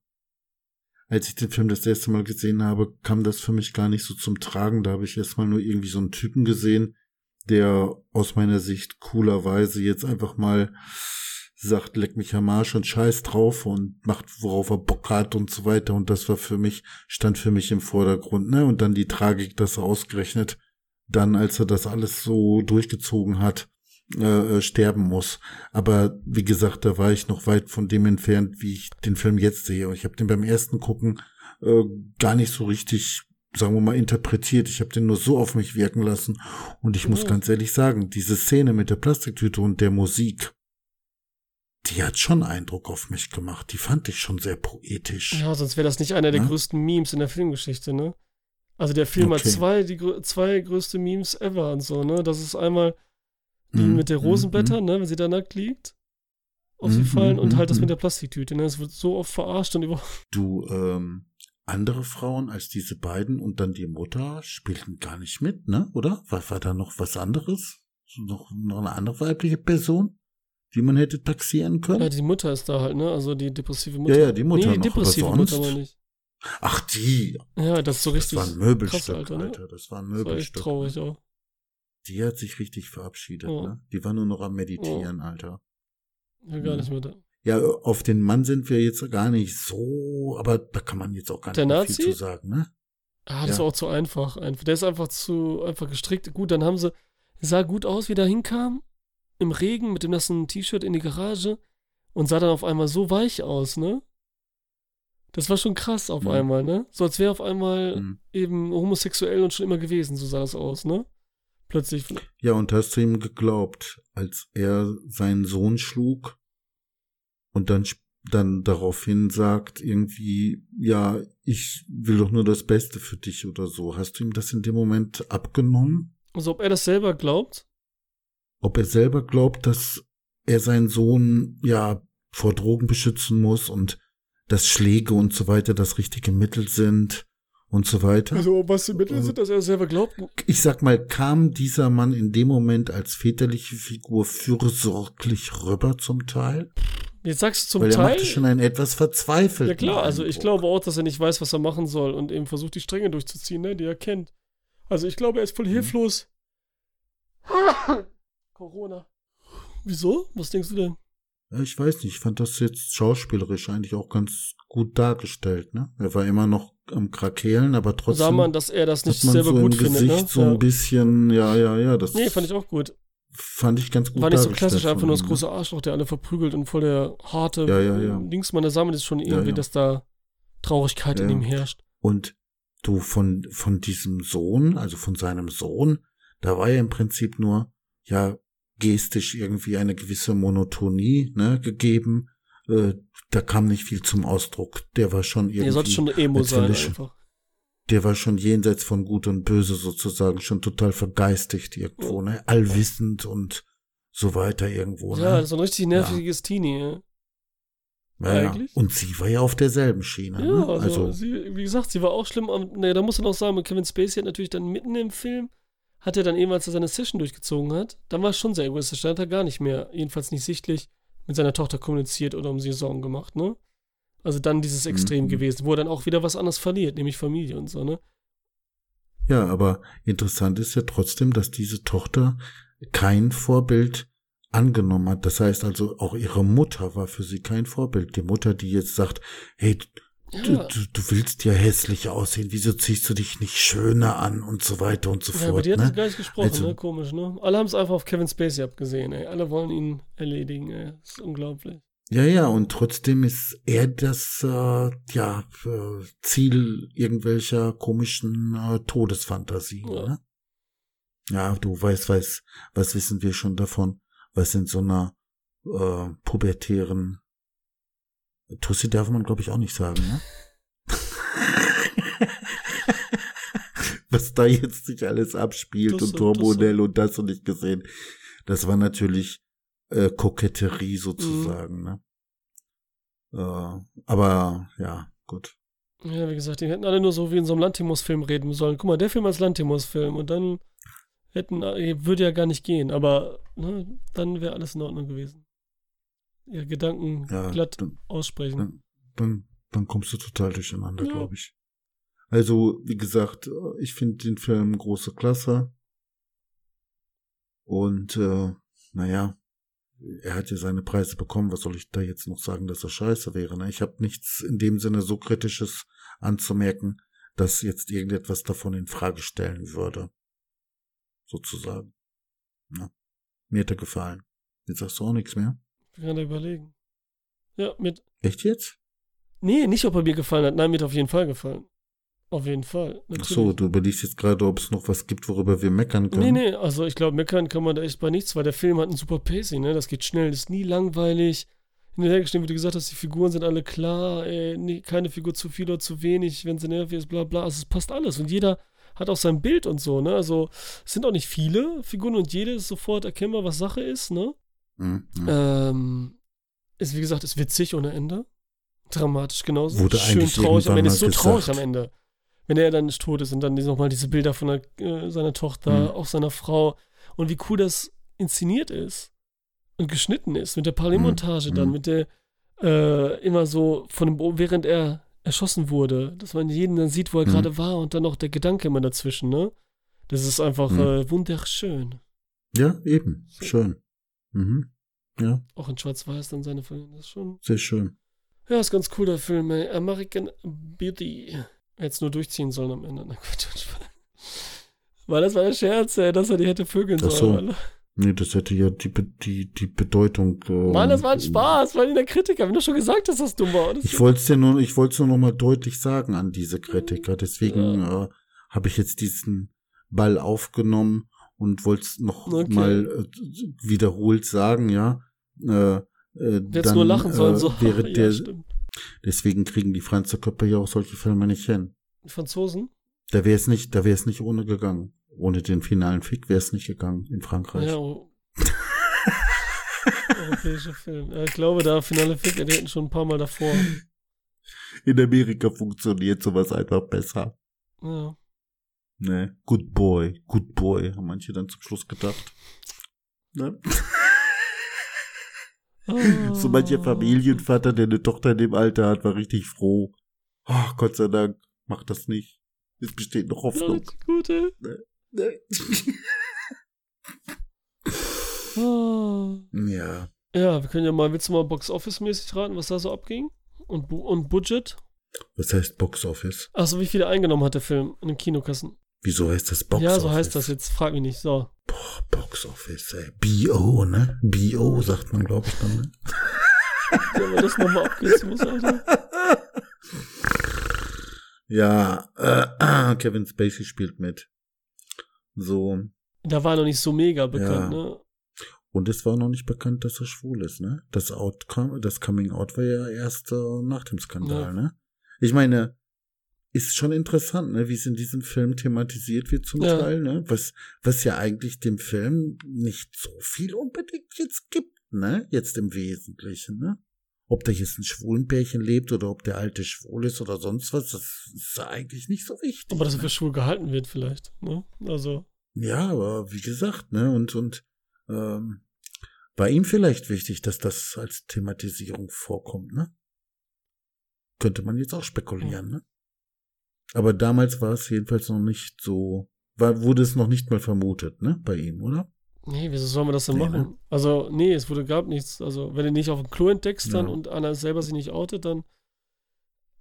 als ich den Film das erste Mal gesehen habe, kam das für mich gar nicht so zum Tragen. Da habe ich erstmal nur irgendwie so einen Typen gesehen, der aus meiner Sicht coolerweise jetzt einfach mal sagt, leck mich am Arsch und scheiß drauf und macht, worauf er Bock hat und so weiter. Und das war für mich, stand für mich im Vordergrund, ne? Und dann die Tragik, dass er ausgerechnet dann, als er das alles so durchgezogen hat, äh, äh, sterben muss. Aber wie gesagt, da war ich noch weit von dem entfernt, wie ich den Film jetzt sehe. Und ich habe den beim ersten Gucken äh, gar nicht so richtig, sagen wir mal, interpretiert. Ich habe den nur so auf mich wirken lassen. Und ich muss Mhm. ganz ehrlich sagen, diese Szene mit der Plastiktüte und der Musik, die hat schon Eindruck auf mich gemacht. Die fand ich schon sehr poetisch. Ja, sonst wäre das nicht einer der Ja. größten Memes in der Filmgeschichte, ne? Also der Film hat Okay. zwei, die zwei größte Memes ever und so, ne? Das ist einmal die Mhm, mit der mhm, Rosenblätter, ne, wenn sie da nackt liegt, auf sie Mhm, fallen und mhm, halt das mit der Plastiktüte, ne? Es wird so oft verarscht und über. Du, ähm, andere Frauen als diese beiden und dann die Mutter spielten gar nicht mit, ne? Oder? War, war da noch was anderes? Noch, noch eine andere weibliche Person, die man hätte taxieren Ja, können? die Mutter ist da halt, ne? Also die depressive Mutter. Ja, ja, die Mutter Nee, die depressive? Mutter aber nicht. Ach, die. Ja, das ist so richtig. das war ein Möbelstück, krass, Alter, Alter, ne? Das war ein Das war echt Möbelstück. traurig auch. Die hat sich richtig verabschiedet, Oh. ne? Die war nur noch am Meditieren, Alter. Ja, gar Mhm. nicht mehr da. Ja, auf den Mann sind wir jetzt gar nicht so, aber da kann man jetzt auch gar nicht Der mehr Nazi? viel zu sagen, ne? Ah, das Ja. war auch zu einfach. Einfach- Der ist einfach zu einfach gestrickt. Gut, dann haben sie, sah gut aus, wie der hinkam, im Regen mit dem nassen T-Shirt in die Garage und sah dann auf einmal so weich aus, ne? Das war schon krass auf Mhm. einmal, ne? So als wäre auf einmal Hm. eben homosexuell und schon immer gewesen, so sah das aus, ne? Plötzlich. Ja, und hast du ihm geglaubt, als er seinen Sohn schlug und dann, dann daraufhin sagt, irgendwie, ja, ich will doch nur das Beste für dich oder so. Hast du ihm das in dem Moment abgenommen? Also ob er das selber glaubt? Ob er selber glaubt, dass er seinen Sohn, ja, vor Drogen beschützen muss und dass Schläge und so weiter das richtige Mittel sind und so weiter? Also was die Mittel Also- sind, dass er selber glaubt? ich sag mal, kam dieser Mann in dem Moment als väterliche Figur fürsorglich rüber zum Teil? Jetzt sagst du zum Weil er Teil. machte schon einen etwas verzweifelten Ja klar, also ich glaube auch, dass er nicht weiß, was er machen soll und eben versucht, die Stränge durchzuziehen, ne, die er kennt. Also ich glaube, er ist voll Mhm. hilflos. Corona. Wieso? Was denkst du denn? Ich weiß nicht, ich fand das jetzt schauspielerisch eigentlich auch ganz gut dargestellt, ne? Er war immer noch am Krakeelen, aber Sah trotzdem man, dass er das nicht selber so gut im findet, Gesicht ne? so ja. ein bisschen, ja, ja, ja, das Nee, fand ich auch gut. fand ich ganz gut War nicht so klassisch, einfach nur das ne? große Arschloch, der alle verprügelt und voll der harte Ja, ja, ja. Linksmann. Da sah man das schon irgendwie, dass da Traurigkeit in ihm herrscht. Und du von, von diesem Sohn, also von seinem Sohn, da war ja im Prinzip nur, ja, gestisch irgendwie eine gewisse Monotonie, ne, gegeben. äh, da kam nicht viel zum Ausdruck. Der war schon irgendwie. Der sollte schon Emo sein einfach. Der war schon jenseits von Gut und Böse sozusagen, schon total vergeistigt irgendwo, ne? Allwissend und so weiter irgendwo, Ja, ne? so ein richtig nerviges Teenie, ja. Ja, ja. eigentlich. Und sie war ja auf derselben Schiene, Ja, ne? also, Also, sie, wie gesagt, sie war auch schlimm. Ne, da muss man auch sagen, Kevin Spacey hat natürlich dann mitten im Film, hat er dann eben, als er seine Session durchgezogen hat, dann war es schon sehr egoistisch. Da hat er gar nicht mehr, jedenfalls nicht sichtlich, mit seiner Tochter kommuniziert oder um sie Sorgen gemacht, ne? Also dann dieses Extrem Mhm. gewesen, wo er dann auch wieder was anderes verliert, nämlich Familie und so, ne? ja, aber interessant ist ja trotzdem, dass diese Tochter kein Vorbild angenommen hat. Das heißt also, auch ihre Mutter war für sie kein Vorbild. Die Mutter, die jetzt sagt, hey, du, du, du willst ja hässlich aussehen, wieso ziehst du dich nicht schöner an und so weiter und so ja aber fort. die hat Ne? gar nicht gesprochen, Also- ne? Komisch, ne? Alle haben es einfach auf Kevin Spacey abgesehen, ey. Alle wollen ihn erledigen, ey. Das ist unglaublich. Ja, ja, und trotzdem ist er das äh, ja, äh, Ziel irgendwelcher komischen äh, Todesfantasien. Ja. Ne? Ja, du weißt, weißt, was wissen wir schon davon, was in so einer äh, pubertären Tussi darf man, glaube ich, auch nicht sagen, ne? was da jetzt sich alles abspielt Tusse, und hormonell und das und nicht gesehen. Das war natürlich äh, Koketterie sozusagen, ne? Äh, aber ja, gut. Ja, wie gesagt, die hätten alle nur so wie in so einem Lantimos-Film reden sollen. Guck mal, der Film als Lantimos-Film und dann hätten, äh, würde ja gar nicht gehen, aber ne, dann wäre alles in Ordnung gewesen. Ihre Gedanken Ja, glatt dann, aussprechen. dann, dann, dann kommst du total durcheinander, Ja. glaube ich. Also, wie gesagt, ich finde den Film große Klasse. Und äh, naja, er hat ja seine Preise bekommen. Was soll ich da jetzt noch sagen, dass er scheiße wäre? Ne? Ich habe nichts in dem Sinne so kritisches anzumerken, dass jetzt irgendetwas davon in Frage stellen würde. Sozusagen. Ja. Mir hat er gefallen. Jetzt sagst du auch nichts mehr. Kann da überlegen. Ja, mit. Echt jetzt? Nee, nicht, ob er mir gefallen hat. Nein, mir hat auf jeden Fall gefallen. Auf jeden Fall. Ach Natürlich. so, du überlegst jetzt gerade, ob es noch was gibt, worüber wir meckern können. Nee, nee, also ich glaube, meckern kann man da echt bei nichts, weil der Film hat ein super Pacing, ne? Das geht schnell, das ist nie langweilig. Hinterhergeschnitten, wie du gesagt hast, die Figuren sind alle klar, ey, nee, keine Figur zu viel oder zu wenig, wenn sie nervig ist, bla bla. Also es passt alles. Und jeder hat auch sein Bild und so, ne? Also es sind auch nicht viele Figuren und jede ist sofort erkennbar, was Sache ist, ne? Mhm, mhm. Ähm, ist, wie gesagt, ist witzig ohne Ende. Dramatisch genauso. Wurde Schön traurig. Am Ende ist so traurig gesagt. am Ende. Wenn er dann nicht tot ist und dann nochmal diese Bilder von der, äh, seiner Tochter, Mhm. auch seiner Frau. Und wie cool das inszeniert ist und geschnitten ist. Mit der Parallelmontage Mhm. dann, mit der äh, immer so von dem, während er erschossen wurde, dass man jeden dann sieht, wo er Mhm. gerade war und dann noch der Gedanke immer dazwischen, ne? Das ist einfach Mhm. äh, wunderschön. Ja, eben. Schön. Mhm. Ja, Auch in Schwarz-Weiß dann seine Filme. Das ist schon. sehr schön. Ja, ist ganz cool, der Film, ey. American Beauty. Er hätte es nur durchziehen sollen am Ende. Na Quatsch. Weil das war der Scherz, ey, dass er die hätte vögeln Ach so. sollen. Mann. Nee, das hätte ja die, die, die Bedeutung. Äh, Mann, das war ein Spaß, weil in der Kritiker, wenn du schon gesagt hast, dass das dumm war. Das Ich wollte es dir nur, ich wollte nur noch mal deutlich sagen an diese Kritiker. Deswegen äh, habe ich jetzt diesen Ball aufgenommen und wollte es noch Okay. mal äh, wiederholt sagen, ja. Äh, äh, hätte dann, nur lachen sollen, äh, so. Wäre ja, der, stimmt. deswegen kriegen die Franzer Köpfe ja auch solche Filme nicht hin. Die Franzosen? Da wäre es nicht, da wäre es nicht ohne gegangen. Ohne den finalen Fick wäre es nicht gegangen in Frankreich. Ja, oh. Europäischer Film. Ja, ich glaube, da finale Fick, die hätten schon ein paar Mal davor. In Amerika funktioniert sowas einfach besser. Ja. Ne? Good boy, good boy, haben manche dann zum Schluss gedacht. Ne? So mancher Familienvater, der eine Tochter in dem Alter hat, war richtig froh. Ach, Gott sei Dank, macht das nicht. Es besteht noch Hoffnung. richtig gut, ey. Ne? Ah. ja. Ja, wir können ja mal, willst du mal Box-Office-mäßig raten, was da so abging? Und, Bu und Budget? Was heißt Box Office? Achso, wie viel eingenommen hat der Film in den Kinokassen? Wieso heißt das Box ja, Office? so heißt das jetzt, frag mich nicht. So. Boah, Box Office, ey. B.O., ne? B.O. sagt man, glaube ich, dann, ne? Wenn man das nochmal abkürzen muss, Alter. Ja, äh, Kevin Spacey spielt mit. So. Da war er noch nicht so mega bekannt, Ja. ne? Und es war noch nicht bekannt, dass er schwul ist, ne? Das Outcome, das Coming Out war ja erst äh, nach dem Skandal, Ja. ne? Ich meine, ist schon interessant, ne, wie es in diesem Film thematisiert wird zum Ja. Teil, ne? Was, was ja eigentlich dem Film nicht so viel unbedingt jetzt gibt, ne? Jetzt im Wesentlichen, ne? Ob da jetzt ein schwulen Pärchen lebt oder ob der alte schwul ist oder sonst was, das ist eigentlich nicht so wichtig. Aber dass er ne? für schwul gehalten wird, vielleicht. Ne? Also, Ja, aber wie gesagt, ne, und, und ähm, war ihm vielleicht wichtig, dass das als Thematisierung vorkommt, ne? Könnte man jetzt auch spekulieren, ne? Aber damals war es jedenfalls noch nicht so, war, wurde es noch nicht mal vermutet, ne, bei ihm, oder? nee, wieso soll man das denn Nee, machen? ne? Also, nee, es wurde, gab nichts. Also, wenn du nicht auf dem Klo entdeckst dann Ja. und einer selber sich nicht outet, dann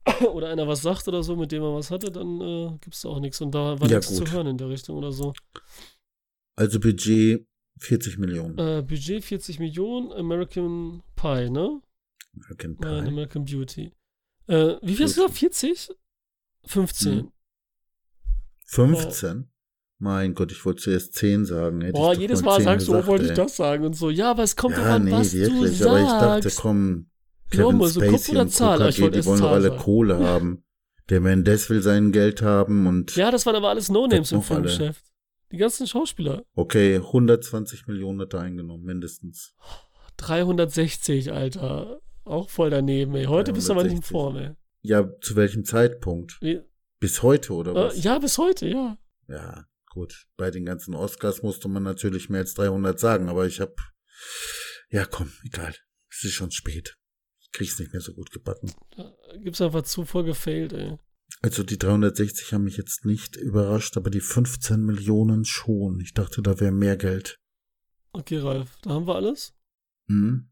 oder einer was sagt oder so, mit dem er was hatte, dann äh, gibt es auch nichts. Und da war Ja, nichts gut. zu hören in der Richtung oder so. Also Budget 40 Millionen. Äh, Budget 40 Millionen, American Pie, ne? American Nein, Pie. American Beauty. Äh, wie viel hast du gesagt? 40? 15. Hm. 15? Mein Gott, ich wollte zuerst 10 sagen. Hätte Boah, jedes Mal 10 sagst du, oh, wollte ich das sagen und so. Ja, aber es kommt doch Ja, an, nee, was wirklich. du Aber ich dachte, sagst. komm, Kevin mal, so Kopf Spacey oder und Zahl? Aber ich KKG, wollte die wollen doch alle sagen. Kohle haben. Der Mendes will sein Geld haben und Ja, das waren aber alles No-Names im. Filmgeschäft. Die ganzen Schauspieler. okay, 120 Millionen hat er eingenommen, mindestens. 360, Alter. Auch voll daneben, ey. Heute bist du aber nicht in 360. Form, ey. Ja, zu welchem Zeitpunkt? Wie, Bis heute oder äh, was? ja, bis heute, ja. Ja, gut. Bei den ganzen Oscars musste man natürlich mehr als 300 sagen, aber ich hab, ja komm, egal. Es ist schon spät. Ich krieg's nicht mehr so gut gebacken. Da Gibt's einfach zu voll gefailt, ey. Also die 360 haben mich jetzt nicht überrascht, aber die 15 Millionen schon. Ich dachte, da wäre mehr Geld. Okay, Ralf, da haben wir alles. Hm?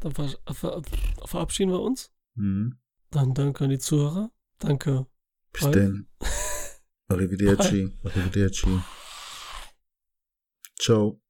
Dann ver ver verabschieden wir uns. Hm? Dann danke an die Zuhörer. Danke. Bis denn. Arrivederci. Arrivederci. Ciao.